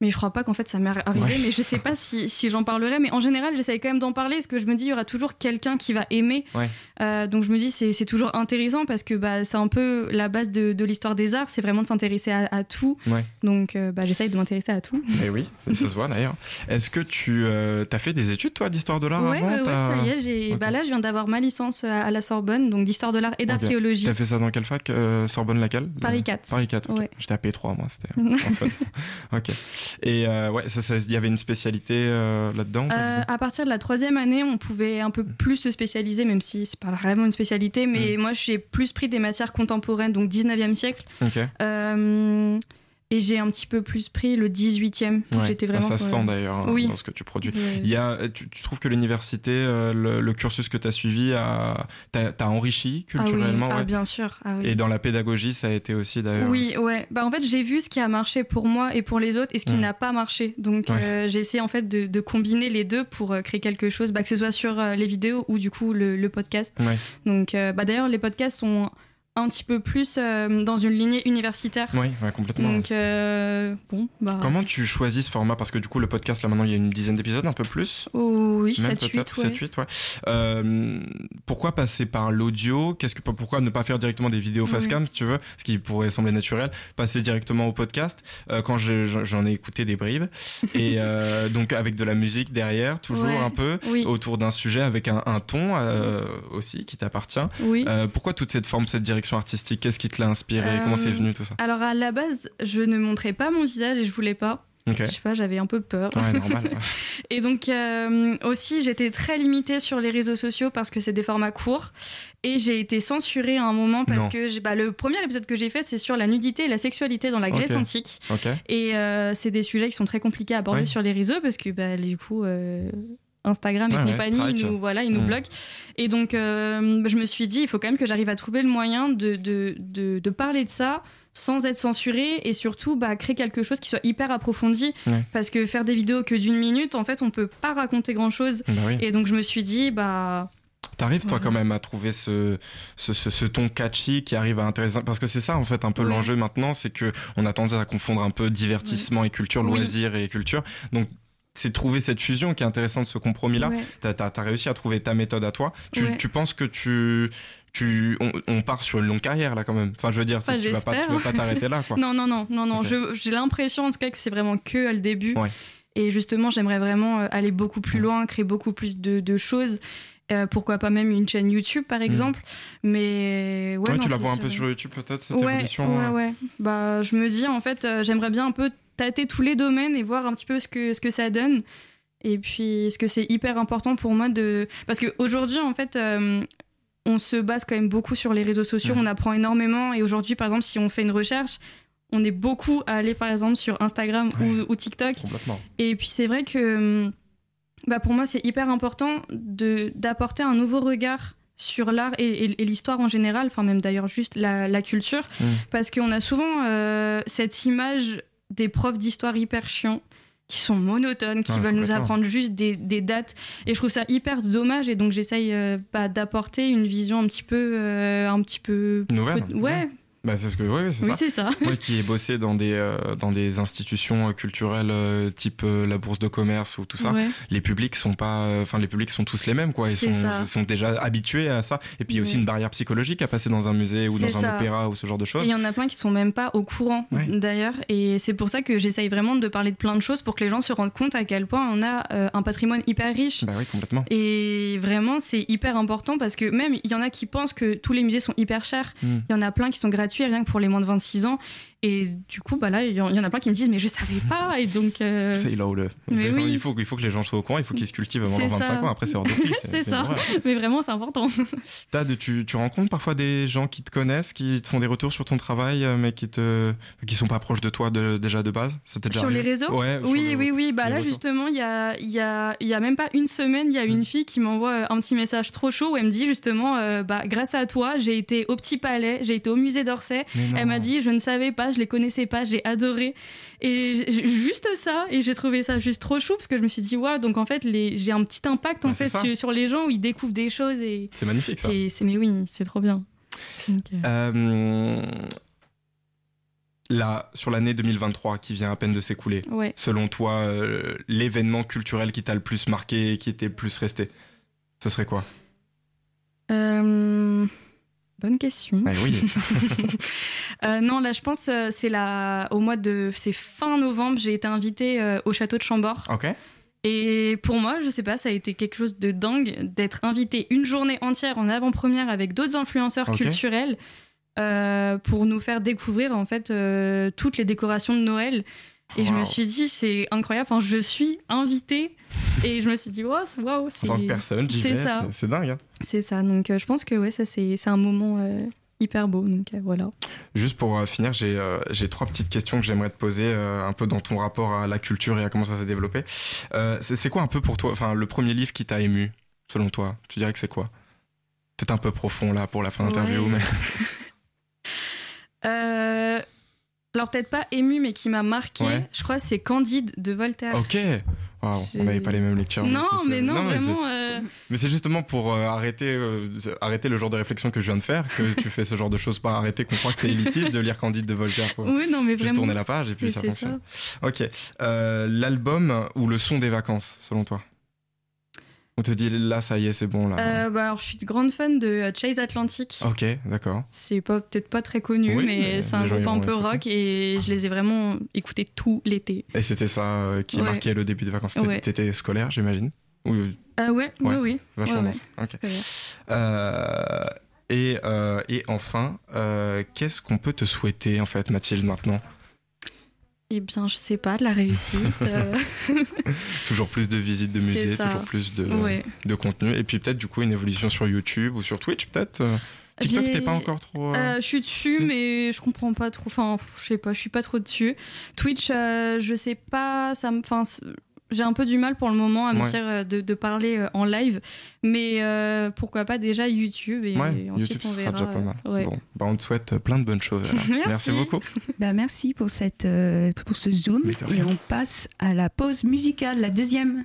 Euh, mais je crois pas qu'en fait ça m'est arrivé, Ouais. mais je sais pas si, si j'en parlerai. Mais en général, j'essaye quand même d'en parler, parce que je me dis, il y aura toujours quelqu'un qui va aimer. Ouais. Euh, donc je me dis, c'est toujours intéressant, parce que bah, c'est un peu la base de, de l'histoire des arts, c'est vraiment de s'intéresser à, à tout. Ouais. Donc euh, bah, j'essaye de m'intéresser à tout. Et oui, et ça se voit d'ailleurs. Est-ce que tu as fait des études, toi, d'histoire de l'art avant ouais, ça y est, Ok. bah là je viens d'avoir ma licence à, la Sorbonne, donc d'histoire de l'art et d'archéologie. T'as fait ça dans quelle fac euh, Sorbonne laquelle Paris Euh, 4. Paris 4, ok. Ouais. J'étais à P3, moi, c'était. (laughs) ok. Et euh, ouais, ça- ça- il y avait une spécialité euh, là-dedans Euh, à partir de la troisième année, on pouvait un peu plus se spécialiser, même si c'est pas vraiment une spécialité. Mais Mm. moi, j'ai plus pris des matières contemporaines, donc 19e siècle. Ok. Et j'ai un petit peu plus pris le 18e. Donc Ouais. J'étais Bah, vraiment. ça se sent d'ailleurs Oui. dans ce que tu produis. Il y a, tu, tu trouves que l'université, euh, le, le cursus que tu as suivi, t'a, enrichi Ah oui, culturellement ah, ouais. bien sûr. Ah oui. Et dans la pédagogie, ça a été aussi d'ailleurs. Oui, ouais. Bah, en fait, j'ai vu ce qui a marché pour moi et pour les autres et ce qui n'a pas marché. Donc, euh, j'ai essayé en fait de, de combiner les deux pour euh, créer quelque chose, bah, que ce soit sur euh, les vidéos ou du coup le, le podcast. Donc, euh, bah, d'ailleurs, les podcasts sont un petit peu plus euh, dans une lignée universitaire. Oui, ouais, complètement. Donc, euh, bon, bah. Comment tu choisis ce format? Parce que du coup, le podcast, là maintenant, il y a une dizaine d'épisodes, un peu plus. Oh, oui, Même 7, 8, peut-être, ouais. 7, 8, ouais. Euh, pourquoi passer par l'audio? Qu'est-ce que pourquoi ne pas faire directement des vidéos face cam, si tu veux, ce qui pourrait sembler naturel, passer directement au podcast. Quand je- j'en ai écouté des bribes (laughs) et donc avec de la musique derrière, toujours un peu oui. autour d'un sujet avec un, un ton aussi qui t'appartient. Oui. Pourquoi toute cette forme, cette direction artistique Qu'est-ce qui te l'a inspiré Comment c'est Euh, venu tout ça? Alors, à la base, je ne montrais pas mon visage et je voulais pas. Je sais pas, j'avais un peu peur. Ouais, normal. (laughs) Et donc euh, aussi, j'étais très limitée sur les réseaux sociaux parce que c'est des formats courts. Et j'ai été censurée à un moment parce Non. que bah, le premier épisode que j'ai fait, c'est sur la nudité et la sexualité dans la Grèce antique. Et euh, c'est des sujets qui sont très compliqués à aborder Oui. sur les réseaux parce que bah, du coup. euh, Instagram et ouais, compagnie, nous, voilà, ils nous Mm. bloquent. Et donc, euh, je me suis dit, il faut quand même que j'arrive à trouver le moyen de, de, de, de parler de ça sans être censuré et surtout bah, créer quelque chose qui soit hyper approfondi. Ouais. Parce que faire des vidéos que d'une minute, en fait, on peut pas raconter grand chose. Bah oui. Et donc, je me suis dit, bah. T'arrives toi quand même à trouver ce, ce, ce, ce ton catchy qui arrive à intéresser parce que c'est ça en fait un peu Ouais. l'enjeu maintenant c'est que on a tendance à confondre un peu divertissement et culture Oui. loisir et culture donc c'est de trouver cette fusion qui est intéressante ce compromis là Ouais. t'as as, réussi à trouver ta méthode à toi tu, Ouais. tu penses que tu tu on, on part sur une longue carrière là quand même enfin je veux dire Enfin, tu vas pas tu vas pas t'arrêter là (laughs) quoi Non, non, non, non, non. J'ai l'impression en tout cas que c'est vraiment que le début. Ouais. Et justement, j'aimerais vraiment euh, aller beaucoup plus loin, créer beaucoup plus de, de choses. Euh, pourquoi pas même une chaîne YouTube, par exemple. Mais ouais, Ouais, non, tu la vois un peu sur YouTube peut-être cette ouais, évolution Ouais, euh, ouais. Bah, je me dis, en fait, euh, j'aimerais bien un peu tâter tous les domaines et voir un petit peu ce que, ce que ça donne. Et puis, ce que c'est hyper important pour moi de. Parce qu'aujourd'hui, en fait, euh, on se base quand même beaucoup sur les réseaux sociaux, Ouais. on apprend énormément. Et aujourd'hui, par exemple, si on fait une recherche, on est beaucoup à aller, par exemple, sur Instagram ou, ou TikTok. Et puis c'est vrai que hum, bah pour moi c'est hyper important d'apporter un nouveau regard sur l'art et, et- et l'histoire en général, enfin même d'ailleurs juste la, la culture, Mm. parce qu'on a souvent euh, cette image des profs d'histoire hyper chiants qui sont monotones, qui Ouais, veulent nous apprendre juste des, des dates. Et je trouve ça hyper dommage. Et donc j'essaye euh, bah, d'apporter une vision un petit peu, euh, un petit peu Nouvelle. Ouais. Bah, c'est ce que ouais, c'est Oui, ça. c'est ça. Moi qui ai bossé dans des euh, dans des institutions euh, culturelles euh, type euh, la bourse de commerce ou tout ça, Ouais. les publics sont pas enfin les publics sont tous les mêmes quoi, ils sont sont déjà habitués à ça et puis il y a aussi une barrière psychologique à passer dans un musée ou dans un opéra ou ce genre de choses. il y en a plein qui sont même pas au courant d'ailleurs. Et c'est pour ça que j'essaye vraiment de parler de plein de choses pour que les gens se rendent compte à quel point on a un patrimoine hyper riche. Bah oui, complètement. Et vraiment, c'est hyper important parce que même il y en a qui pensent que tous les musées sont hyper chers. Il Mm. y en a plein qui sont gratuits rien que pour les moins de 26 ans. Et du coup, bah là, il y en il y en a plein qui me disent mais je savais pas. Et donc. euh, C'est là où le. Oui. Il, faut, il faut que les gens soient au courant, il faut qu'ils se cultivent avant leurs 25 ça. ans. Après, c'est hors de prix. (laughs) c'est ça. Mais vraiment, c'est important. (laughs) T'as de- tu, tu rencontres parfois des gens qui te connaissent, qui te font des retours sur ton travail, euh, mais qui te qui sont pas proches de toi de- déjà de base? Ça déjà Sur les réseaux? Ouais. Oui, oui, oui. Bah là, retours. justement, il y a, y, a, y a même pas une semaine, il y a Mm. une fille qui m'envoie euh, un petit message trop chaud où elle me dit justement euh, bah, Grâce à toi, j'ai été au Petit Palais, j'ai été au musée d'Orsay. Elle m'a dit Je ne savais pas, je les connaissais pas, j'ai adoré. Et juste ça, et j'ai trouvé ça juste trop chou parce que je me suis dit Waouh, donc en fait, les- j'ai un petit impact en Bah, fait sur, sur les gens où ils découvrent des choses. et C'est magnifique ça. c'est, Mais oui, c'est trop bien. Euh, Euh, Là, sur l'année 2023 qui vient à peine de s'écouler, Ouais. selon toi, euh, l'événement culturel qui t'a le plus marqué et qui était le plus resté, ce serait quoi? Euh, Bonne question. Ah oui. (laughs) Euh, non, là, je pense euh, c'est la au mois de c'est fin novembre, j'ai été invitée euh, au château de Chambord. Ok. Et pour moi, je sais pas, ça a été quelque chose de dingue d'être invitée une journée entière en avant-première avec d'autres influenceurs culturels euh, pour nous faire découvrir en fait toutes les décorations de Noël. Et je me suis dit, c'est incroyable. Enfin, je suis invitée et je me suis dit, waouh, c'est- waouh, En c'est. tant que personne, j'y c'est vais, c'est- c'est dingue. hein. C'est ça. Donc, euh, je pense que ouais, ça c'est c'est un moment euh, hyper beau. Donc euh, voilà. Juste pour finir, j'ai trois petites questions que j'aimerais te poser, un peu dans ton rapport à la culture et à comment ça s'est développé. C'est c'est quoi un peu pour toi, enfin, le premier livre qui t'a ému, selon toi? Tu dirais que c'est quoi? Peut-être un peu profond là pour la fin d'interview, Ouais. mais. (laughs) Euh, alors peut-être pas ému, mais qui m'a marqué. Ouais. Je crois c'est Candide de Voltaire. Ok. On n'avait pas les mêmes lectures. Non, mais non, vraiment. euh, Mais c'est justement pour euh, arrêter, euh, arrêter le genre de réflexion que je viens de faire que tu fais ce genre de choses, pas arrêter qu'on croit que c'est élitiste de lire Candide de Voltaire. Faut Oui, non, mais Juste vraiment. tourner la page et puis Mais ça fonctionne. Ok. Euh, L'album ou le son des vacances, selon toi? On te dit là, ça y est, c'est bon là. Euh, bah, alors, je suis grande fan de euh, Chase Atlantic. Ok, d'accord. C'est pas peut-être pas très connu, Oui, mais, mais c'est un groupe un peu rock et je les ai vraiment écoutés tout l'été. Et c'était ça euh, qui Ouais. marquait le début des vacances. T'étais- Ouais. Scolaire, j'imagine Oui. Ah ouais, oui, oui. Vachement Ouais, dans ouais. ça. Ok. Ouais. Euh, et, euh, et enfin, euh, qu'est-ce qu'on peut te souhaiter en fait, Mathilde, maintenant? Eh bien, je sais pas, de la réussite. euh, (laughs) Toujours plus de visites de musées, toujours plus de, Ouais. de contenu. Et puis peut-être du coup une évolution sur YouTube ou sur Twitch, peut-être euh, TikTok, t'es pas encore trop. euh, Euh, je suis dessus, mais je comprends pas trop. Enfin, je sais pas, je suis pas trop dessus. Twitch, euh, je sais pas, ça me. Enfin, j'ai un peu du mal pour le moment à me Ouais. dire euh, de, de parler euh, en live, mais euh, pourquoi pas déjà YouTube et, Ouais, ensuite YouTube on verra. sera déjà pas mal. ouais. Bon, bah, on te souhaite plein de bonnes choses. alors. (laughs) Merci. beaucoup. (laughs) Bah, merci pour, cette, euh, pour ce zoom. Et on passe à la pause musicale, la deuxième.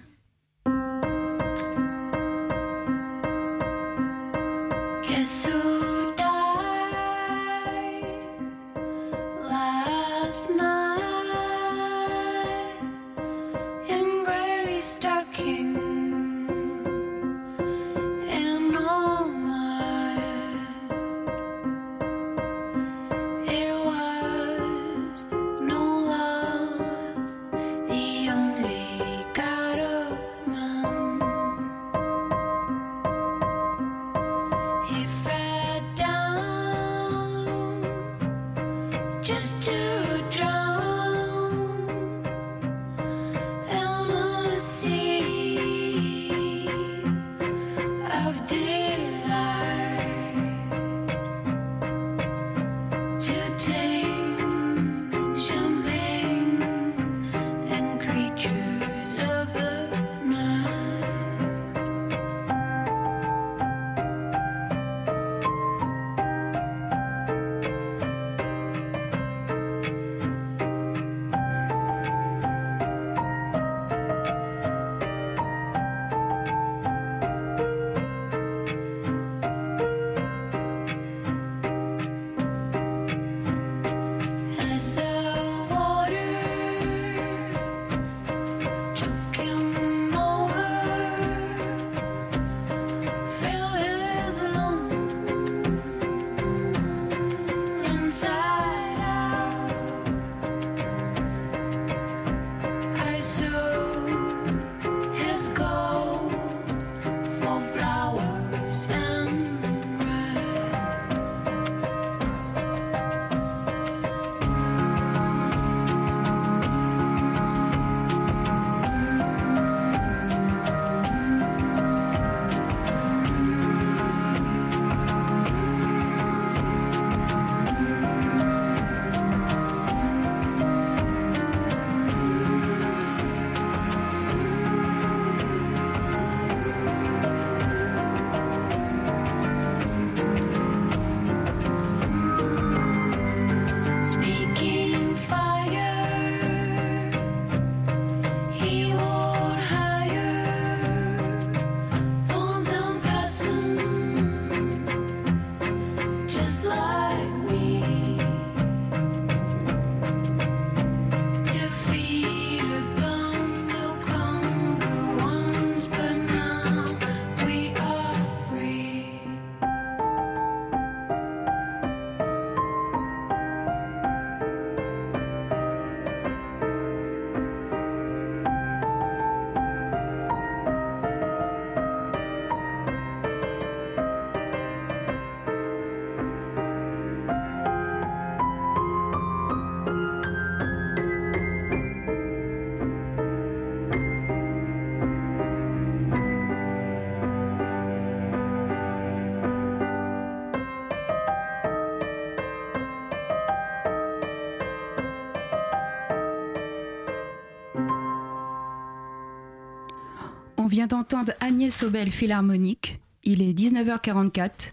Vient d'entendre Agnès Sobel Philharmonique. Il est 19h44.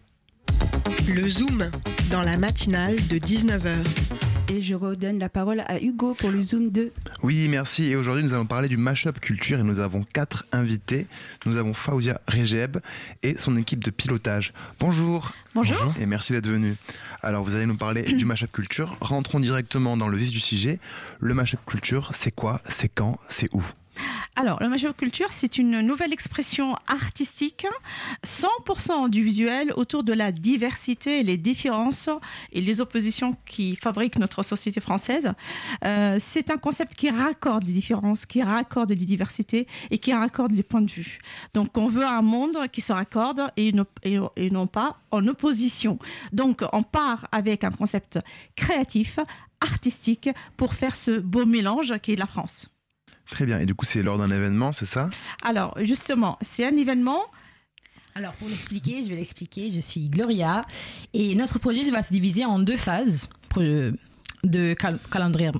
Le Zoom dans la matinale de 19h. Et je redonne la parole à Hugo pour le Zoom 2. Oui, merci. Et aujourd'hui, nous allons parler du mashup culture et nous avons quatre invités. Nous avons Faouzia Regeb et son équipe de pilotage. Bonjour. Bonjour. Et merci d'être venu. Alors, vous allez nous parler du mashup culture. Rentrons directement dans le vif du sujet. Le mashup culture, c'est quoi? C'est quand? C'est où? Alors, le mashup culture, c'est une nouvelle expression artistique 100% du visuel autour de la diversité les différences et les oppositions qui fabriquent notre société française. Euh, c'est un concept qui raccorde les différences, qui raccorde les diversités et qui raccorde les points de vue. Donc, on veut un monde qui se raccorde et- et non pas en opposition. Donc, on part avec un concept créatif, artistique, pour faire ce beau mélange qui est la France. Très bien. Et du coup, c'est lors d'un événement, c'est ça? Alors, justement, c'est un événement. Alors, pour l'expliquer, je vais l'expliquer. Je suis Gloria et notre projet va se diviser en deux phases de cal- calendrier.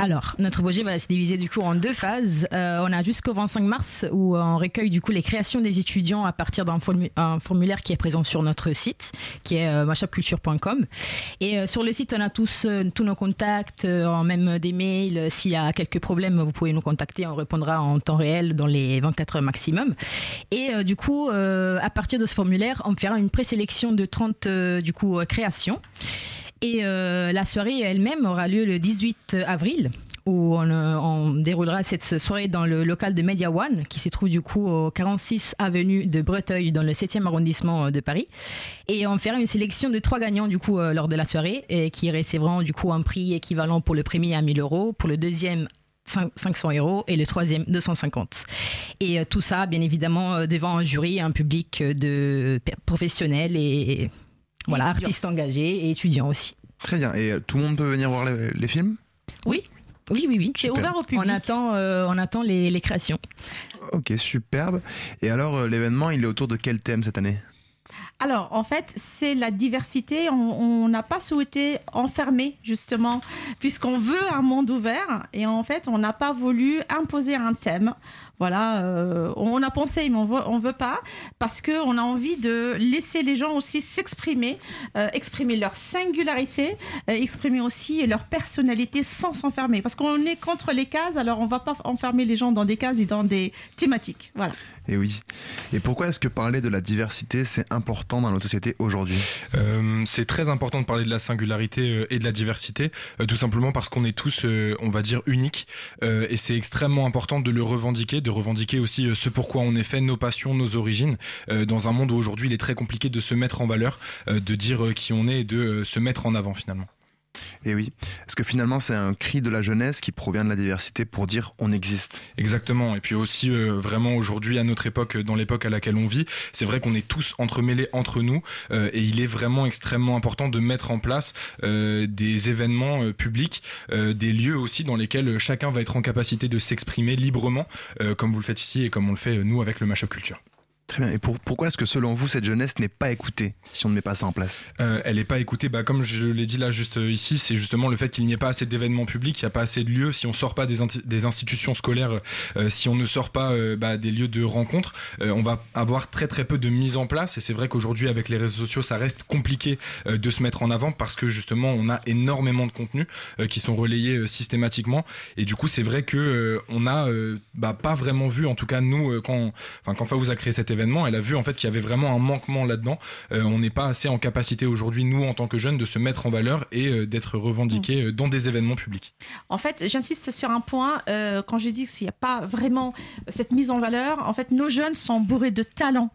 Alors, notre projet va se diviser du coup en deux phases. Euh, on a jusqu'au 25 mars où on recueille du coup les créations des étudiants à partir d'un formu- un formulaire qui est présent sur notre site, qui est euh, mashupculture.com. Et euh, sur le site, on a tous, euh, tous nos contacts, euh, même des mails. Euh, S'il y a quelques problèmes, vous pouvez nous contacter. On répondra en temps réel dans les 24 heures maximum. Et euh, du coup, euh, à partir de ce formulaire, on fera une présélection de 30 euh, du coup, euh, créations. Et euh, la soirée elle-même aura lieu le 18 avril où on, euh, on déroulera cette soirée dans le local de Media One qui se trouve du coup au 46 avenue de Breteuil dans le 7e arrondissement euh, de Paris. Et on fera une sélection de trois gagnants du coup lors de la soirée et qui recevront du coup un prix équivalent pour le premier à 1000 euros, pour le deuxième 5- 500 euros et le troisième 250. Et tout ça, bien évidemment, devant un jury, un public de professionnels et voilà, artistes engagés et étudiants aussi. Très bien. Et euh, tout le monde peut venir voir les, les films? Oui, oui, oui, oui. C'est ouvert au On attend, euh, on attend les, les créations. Ok, superbe. Et alors, euh, l'événement, il est autour de quel thème cette année? Alors, en fait, c'est la diversité. On n'a pas souhaité enfermer, justement, puisqu'on veut un monde ouvert. Et en fait, on n'a pas voulu imposer un thème. Voilà, euh, on a pensé, mais on veut, veut pas, parce qu'on a envie de laisser les gens aussi s'exprimer, euh, exprimer leur singularité, euh, exprimer aussi leur personnalité sans s'enfermer. Parce qu'on est contre les cases, alors on va pas enfermer les gens dans des cases et dans des thématiques. Voilà. Et oui. Et pourquoi est-ce que parler de la diversité, c'est important? Dans notre société aujourd'hui Euh, c'est très important de parler de la singularité euh, et de la diversité, euh, tout simplement parce qu'on est tous, on va dire, uniques, et c'est extrêmement important de le revendiquer, de revendiquer aussi ce pourquoi on est fait, nos passions, nos origines, dans un monde où aujourd'hui il est très compliqué de se mettre en valeur, de dire qui on est et de se mettre en avant finalement. Et oui. Est-ce que finalement, c'est un cri de la jeunesse qui provient de la diversité pour dire on existe? Exactement. Et puis aussi, euh, vraiment aujourd'hui, à notre époque, dans l'époque à laquelle on vit, c'est vrai qu'on est tous entremêlés entre nous. euh, et il est vraiment extrêmement important de mettre en place euh, des événements publics, des lieux aussi dans lesquels chacun va être en capacité de s'exprimer librement, comme vous le faites ici et comme on le fait nous avec le Mashup Culture. Très bien. Et pour- pourquoi est-ce que selon vous, cette jeunesse n'est pas écoutée si on ne met pas ça en place? Euh, elle n'est pas écoutée, bah, comme je l'ai dit là juste euh, ici, c'est justement le fait qu'il n'y ait pas assez d'événements publics, il n'y a pas assez de lieux. Si on sort pas des, des institutions scolaires, euh, si on ne sort pas bah, des lieux de rencontre, on va avoir très très peu de mise en place. Et c'est vrai qu'aujourd'hui avec les réseaux sociaux, ça reste compliqué de se mettre en avant parce que justement on a énormément de contenus qui sont relayés systématiquement. Et du coup c'est vrai que euh, on a euh, bah, pas vraiment vu, en tout cas nous quand, quand Faouz a créé cet événement, elle a vu en fait qu'il y avait vraiment un manquement là-dedans. Euh, on n'est pas assez en capacité aujourd'hui nous en tant que jeunes de se mettre en valeur et euh, d'être revendiqués euh, dans des événements publics. En fait, j'insiste sur un point. quand j'ai dit qu'il n'y a pas vraiment cette mise en valeur, en fait, nos jeunes sont bourrés de talent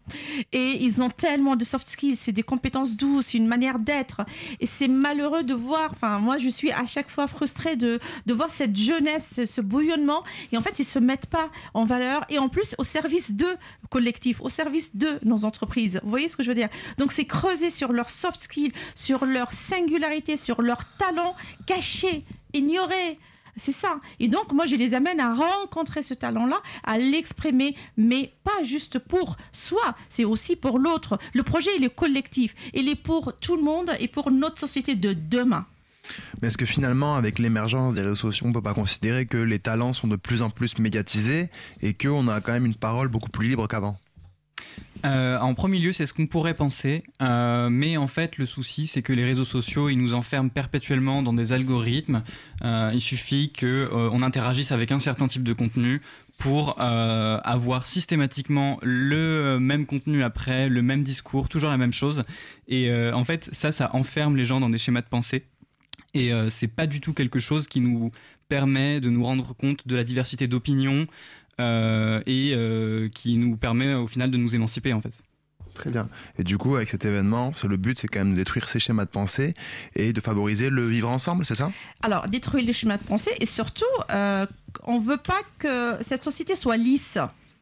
et ils ont tellement de soft skills, c'est des compétences douces, une manière d'être. Et c'est malheureux de voir. Enfin, moi, je suis à chaque fois frustrée de, de voir cette jeunesse, ce, bouillonnement. Et en fait, ils se mettent pas en valeur et en plus au service de collectifs, au service de nos entreprises. Vous voyez ce que je veux dire? Donc, c'est creuser sur leurs soft skills, sur leur singularité, sur leur talent caché, ignoré. C'est ça. Et donc, moi, je les amène à rencontrer ce talent-là, à l'exprimer, mais pas juste pour soi, c'est aussi pour l'autre. Le projet, il est collectif. Il est pour tout le monde et pour notre société de demain. Mais est-ce que finalement, avec l'émergence des réseaux sociaux, on peut pas considérer que les talents sont de plus en plus médiatisés et qu'on a quand même une parole beaucoup plus libre qu'avant? Euh, en premier lieu, c'est ce qu'on pourrait penser, euh, mais en fait, le souci, c'est que les réseaux sociaux, ils nous enferment perpétuellement dans des algorithmes. Euh, il suffit que on interagisse avec un certain type de contenu pour avoir systématiquement le même contenu après, le même discours, toujours la même chose. Et en fait, ça, ça enferme les gens dans des schémas de pensée. Et c'est pas du tout quelque chose qui nous permet de nous rendre compte de la diversité d'opinions et euh, qui nous permet au final de nous émanciper en fait. Très bien. Et du coup, avec cet événement, le but, c'est quand même de détruire ces schémas de pensée et de favoriser le vivre ensemble, c'est ça? Alors, détruire les schémas de pensée et surtout, euh, on veut pas que cette société soit lisse.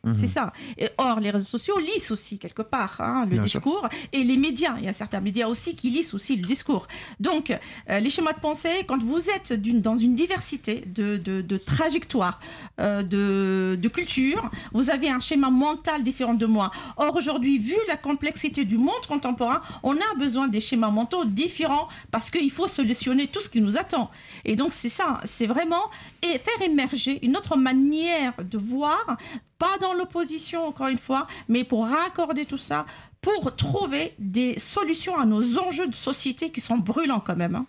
Mhm. C'est ça. Et or, les réseaux sociaux lissent aussi quelque part hein, le Bien sûr. discours et les médias. Il y a certains médias aussi qui lissent aussi le discours. Donc, euh, les schémas de pensée, quand vous êtes d'une- dans une diversité de, de, de trajectoires, euh, de, de culture, vous avez un schéma mental différent de moi. Or, aujourd'hui, vu la complexité du monde contemporain, on a besoin des schémas mentaux différents parce qu'il faut solutionner tout ce qui nous attend. Et donc, c'est ça. C'est vraiment et faire émerger une autre manière de voir pas dans l'opposition, encore une fois, mais pour raccorder tout ça, pour trouver des solutions à nos enjeux de société qui sont brûlants quand même. hein.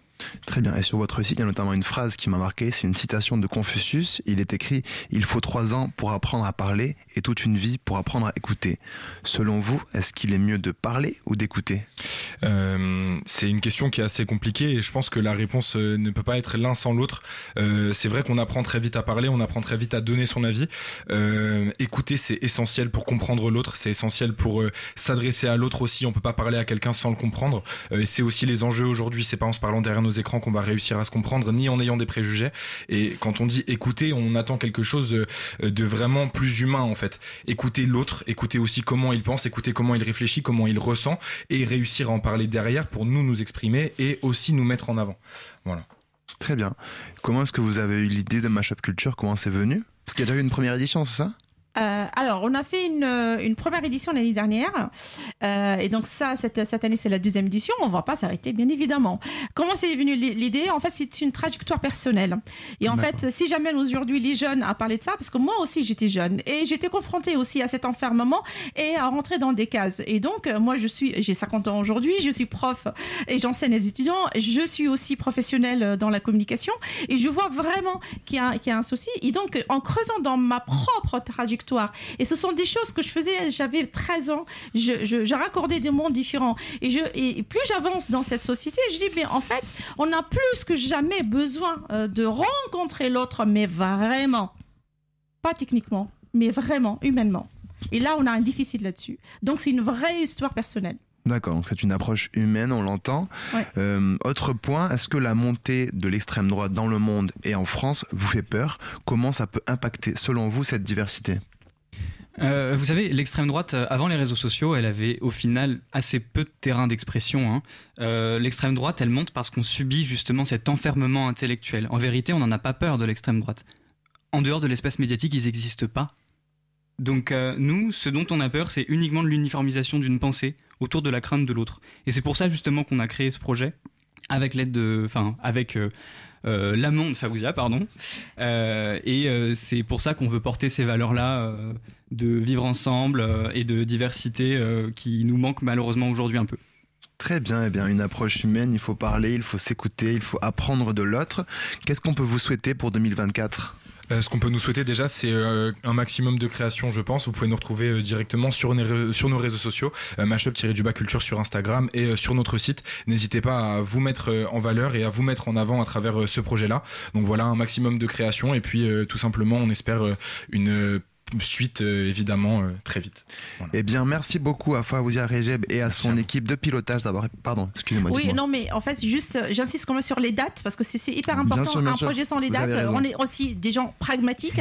Très bien. Et sur votre site, il y a notamment une phrase qui m'a marqué. C'est une citation de Confucius. Il est écrit Il faut trois ans pour apprendre à parler et toute une vie pour apprendre à écouter. Selon vous, est-ce qu'il est mieux de parler ou d'écouter? Euh, c'est une question qui est assez compliquée et je pense que la réponse euh, ne peut pas être l'un sans l'autre. Euh, c'est vrai qu'on apprend très vite à parler, on apprend très vite à donner son avis. Écouter, c'est essentiel pour comprendre l'autre, c'est essentiel pour s'adresser à l'autre aussi. On peut pas parler à quelqu'un sans le comprendre. Et c'est aussi les enjeux aujourd'hui. C'est pas en se parlant derrière nos écrans qu'on va réussir à se comprendre, ni en ayant des préjugés. Et quand on dit écouter, on attend quelque chose euh, de vraiment plus humain en fait. Écouter l'autre, écouter aussi comment il pense, écouter comment il réfléchit, comment il ressent, et réussir à en parler derrière pour nous nous exprimer et aussi nous mettre en avant. Voilà. Très bien. Comment est-ce que vous avez eu l'idée de Mashup Culture? Comment c'est venu? Parce qu'il y a déjà eu une première édition, c'est ça? Euh, alors, on a fait une, euh, une première édition l'année dernière. Euh, et donc, ça, cette, cette année, c'est la deuxième édition. On ne va pas s'arrêter, bien évidemment. Comment c'est venu l'i- l'idée? En fait, c'est une trajectoire personnelle. Et en fait, si j'amène aujourd'hui les jeunes à parler de ça, parce que moi aussi, j'étais jeune et j'étais confrontée aussi à cet enfermement et à rentrer dans des cases. Et donc, moi, je suis, j'ai 50 ans aujourd'hui, je suis prof et j'enseigne les étudiants. Je suis aussi professionnelle dans la communication et je vois vraiment qu'il y, a- qu'il y a un souci. Et donc, en creusant dans ma propre trajectoire, et ce sont des choses que je faisais, j'avais 13 ans, je, je, je raccordais des mondes différents. Et, je, et plus j'avance dans cette société, je dis, mais en fait, on a plus que jamais besoin euh, de rencontrer l'autre, mais vraiment. Pas techniquement, mais vraiment, humainement. Et là, on a un déficit là-dessus. Donc, c'est une vraie histoire personnelle. D'accord, donc c'est une approche humaine, on l'entend. Ouais. Euh, autre point, est-ce que la montée de l'extrême droite dans le monde et en France vous fait peur? Comment ça peut impacter, selon vous, cette diversité? Euh, vous savez, l'extrême droite, euh, avant les réseaux sociaux, elle avait au final assez peu de terrain d'expression. hein. Euh, l'extrême droite, elle monte parce qu'on subit justement cet enfermement intellectuel. En vérité, on n'en a pas peur de l'extrême droite. En dehors de l'espace médiatique, ils n'existent pas. Donc nous, ce dont on a peur, c'est uniquement de l'uniformisation d'une pensée autour de la crainte de l'autre. Et c'est pour ça justement qu'on a créé ce projet avec l'aide de, enfin avec euh, l'amont de pardon. Euh, et euh, c'est pour ça qu'on veut porter ces valeurs-là euh, de vivre ensemble et de diversité qui nous manquent malheureusement aujourd'hui un peu. Très bien, eh bien, une approche humaine, il faut parler, il faut s'écouter, il faut apprendre de l'autre. Qu'est-ce qu'on peut vous souhaiter pour 2024 Euh, ce qu'on peut nous souhaiter déjà, c'est euh, un maximum de création, je pense. Vous pouvez nous retrouver euh, directement sur, nos réseaux sociaux, mashup-du-bas culture sur Instagram et sur notre site. N'hésitez pas à vous mettre en valeur et à vous mettre en avant à travers ce projet-là. Donc voilà, un maximum de création et puis tout simplement, on espère une suite euh, évidemment euh, très vite. Eh bien, merci beaucoup à Fawzia Rejeb et à son équipe de pilotage d'avoir. Pardon, excusez-moi. Oui, non, mais en fait, juste, j'insiste quand même sur les dates parce que c'est hyper Bien important. sûr, bien un sûr. projet sans les Vous dates, on est aussi des gens pragmatiques.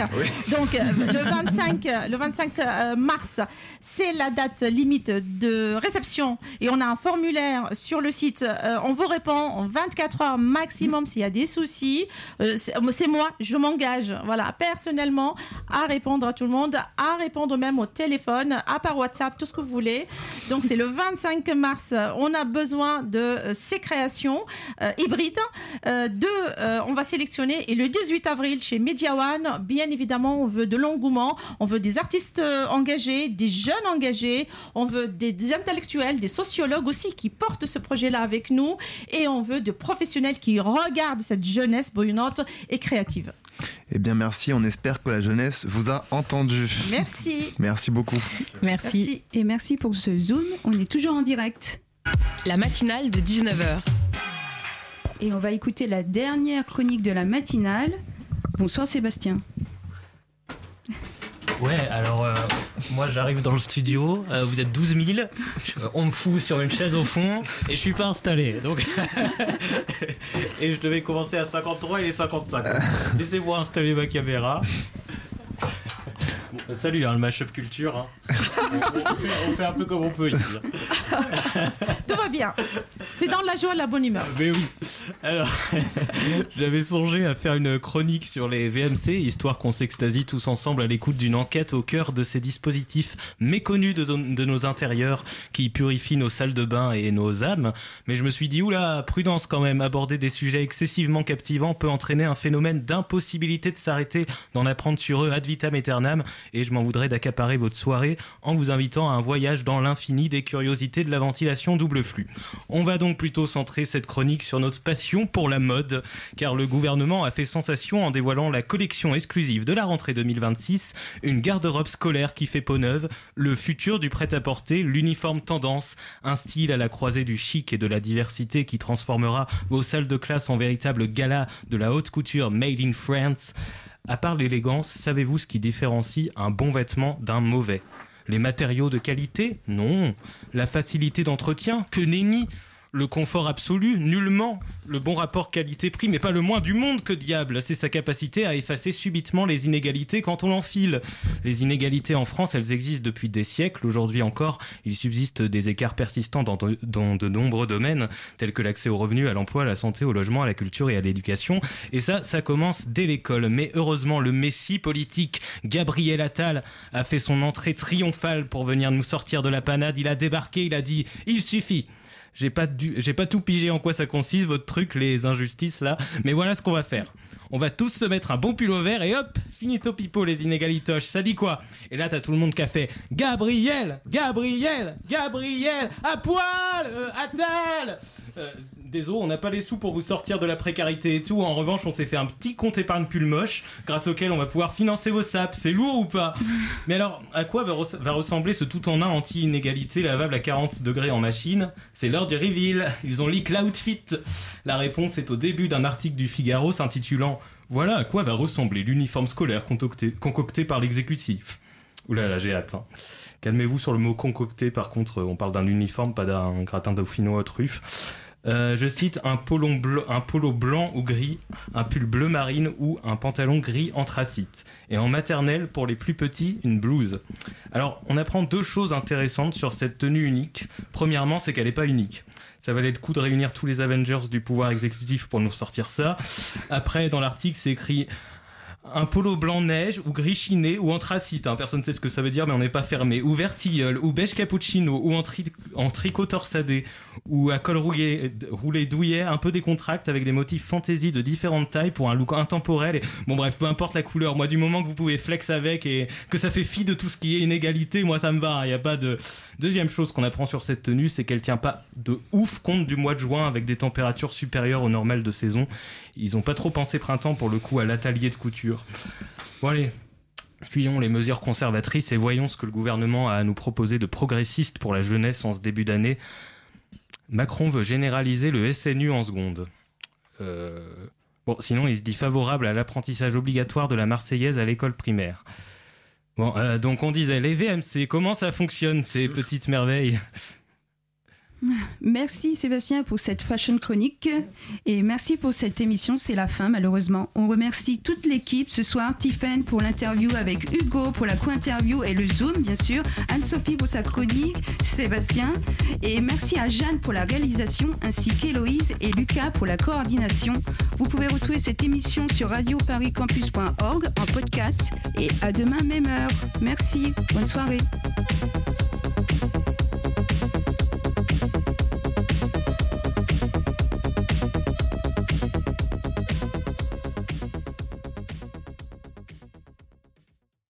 Donc, euh, (laughs) le 25, euh, le 25 euh, mars, c'est la date limite de réception et on a un formulaire sur le site. Euh, on vous répond en 24 heures maximum s'il y a des soucis. Euh, c'est c'est moi, je m'engage, voilà, personnellement, à répondre à tout le monde, à répondre même au téléphone, à par WhatsApp, tout ce que vous voulez. Donc, c'est le (laughs) 25 mars. On a besoin de euh, ces créations euh, hybrides. Euh, deux, euh, on va sélectionner. Et le 18 avril, chez Media One, bien évidemment, on veut de l'engouement. On veut des artistes engagés, des jeunes engagés. On veut des, des intellectuels, des sociologues aussi qui portent ce projet-là avec nous. Et on veut de professionnels qui regardent cette jeunesse bouillonnante et créative. Eh bien, merci. On espère que la jeunesse vous a entendu. Merci. Merci beaucoup. Merci. Et merci pour ce Zoom. On est toujours en direct. La matinale de 19h. Et on va écouter la dernière chronique de la matinale. Bonsoir Sébastien. Ouais, alors euh, moi j'arrive dans le studio, euh, vous êtes 12 000, euh, on me fout sur une chaise au fond et je suis pas installé. Donc (laughs) et je devais commencer à 53 et les 55. Laissez-moi installer ma caméra. Bon, salut, hein, le mashup culture. hein. On, on fait, on fait un peu comme on peut ici. hein. Tout va bien. C'est dans la joie et la bonne humeur. Mais oui. Alors, (laughs) j'avais songé à faire une chronique sur les VMC, histoire qu'on s'extasie tous ensemble à l'écoute d'une enquête au cœur de ces dispositifs méconnus de, de nos intérieurs qui purifient nos salles de bain et nos âmes. Mais je me suis dit, oula, prudence quand même, aborder des sujets excessivement captivants peut entraîner un phénomène d'impossibilité de s'arrêter, d'en apprendre sur eux ad vitam aeternam, et je m'en voudrais d'accaparer votre soirée en vous invitant à un voyage dans l'infini des curiosités de la ventilation double flux. On va donc plutôt centrer cette chronique sur notre passion pour la mode, car le gouvernement a fait sensation en dévoilant la collection exclusive de la rentrée 2026, une garde-robe scolaire qui fait peau neuve, le futur du prêt-à-porter, l'uniforme tendance, un style à la croisée du chic et de la diversité qui transformera vos salles de classe en véritable gala de la haute couture made in France. À part l'élégance, savez-vous ce qui différencie un bon vêtement d'un mauvais? Les matériaux de qualité? Non. La facilité d'entretien? Que nenni? Le confort absolu, nullement. Le bon rapport qualité-prix, mais pas le moins du monde que diable. C'est sa capacité à effacer subitement les inégalités quand on l'enfile. Les inégalités en France, elles existent depuis des siècles. Aujourd'hui encore, il subsiste des écarts persistants dans de, nombreux domaines, tels que l'accès aux revenus, à l'emploi, à la santé, au logement, à la culture et à l'éducation. Et ça, ça commence dès l'école. Mais heureusement, le messie politique, Gabriel Attal, a fait son entrée triomphale pour venir nous sortir de la panade. Il a débarqué, il a dit « Il suffit !» J'ai pas, tout pigé en quoi ça consiste, votre truc, les injustices là. Mais voilà ce qu'on va faire. On va tous se mettre un bon pull au vert et hop, finito pipo les inégalitoches. Ça dit quoi? Et là, t'as tout le monde qui a fait Gabriel, Gabriel, Gabriel, à poil, euh, Attal Euh, Désolé, on n'a pas les sous pour vous sortir de la précarité et tout. En revanche, on s'est fait un petit compte épargne pull moche, grâce auquel on va pouvoir financer vos saps. C'est lourd ou pas? (laughs) Mais alors, à quoi va, res- va ressembler ce tout en un anti-inégalité lavable à 40 degrés en machine? C'est l'heure du reveal. Ils ont leak l'outfit. La réponse est au début d'un article du Figaro s'intitulant Voilà à quoi va ressembler l'uniforme scolaire concocté, par l'exécutif. Oulala, là, j'ai hâte. hein. Calmez-vous sur le mot concocté, par contre, on parle d'un uniforme, pas d'un gratin dauphinois aux truffes. Euh, je cite un, polo blanc, ou gris, un pull bleu marine ou un pantalon gris anthracite. Et en maternelle, pour les plus petits, une blouse. Alors, on apprend deux choses intéressantes sur cette tenue unique. Premièrement, c'est qu'elle n'est pas unique. Ça valait le coup de réunir tous les Avengers du pouvoir exécutif pour nous sortir ça. Après, dans l'article, c'est écrit un polo blanc neige ou gris chiné ou anthracite, hein, personne ne sait ce que ça veut dire mais on n'est pas fermé, ou vertilleul, ou beige cappuccino, ou en tricot torsadé, ou à col roulé, douillet, un peu décontracté avec des motifs fantaisie de différentes tailles pour un look intemporel. Bon bref, peu importe la couleur, moi du moment que vous pouvez flex avec et que ça fait fi de tout ce qui est inégalité, moi ça me va, il n'y a pas de... Deuxième chose qu'on apprend sur cette tenue, c'est qu'elle tient pas de ouf compte du mois de juin avec des températures supérieures aux normales de saison. Ils ont pas trop pensé printemps pour le coup à l'atelier de couture. Bon allez, fuyons les mesures conservatrices et voyons ce que le gouvernement a à nous proposer de progressiste pour la jeunesse en ce début d'année. Macron veut généraliser le SNU en seconde. Euh, Bon, sinon, il se dit favorable à l'apprentissage obligatoire de la Marseillaise à l'école primaire. Bon, euh, donc on disait, les VMC, comment ça fonctionne ces petites merveilles? Merci Sébastien pour cette fashion chronique et merci pour cette émission. C'est la fin malheureusement. On remercie toute l'équipe ce soir. Tiffen pour l'interview avec Hugo pour la co-interview et le Zoom bien sûr. Anne-Sophie pour sa chronique. Sébastien. Et merci à Jeanne pour la réalisation ainsi qu'Héloïse et Lucas pour la coordination. Vous pouvez retrouver cette émission sur radioparicampus.org en podcast et à demain même heure. Merci. Bonne soirée.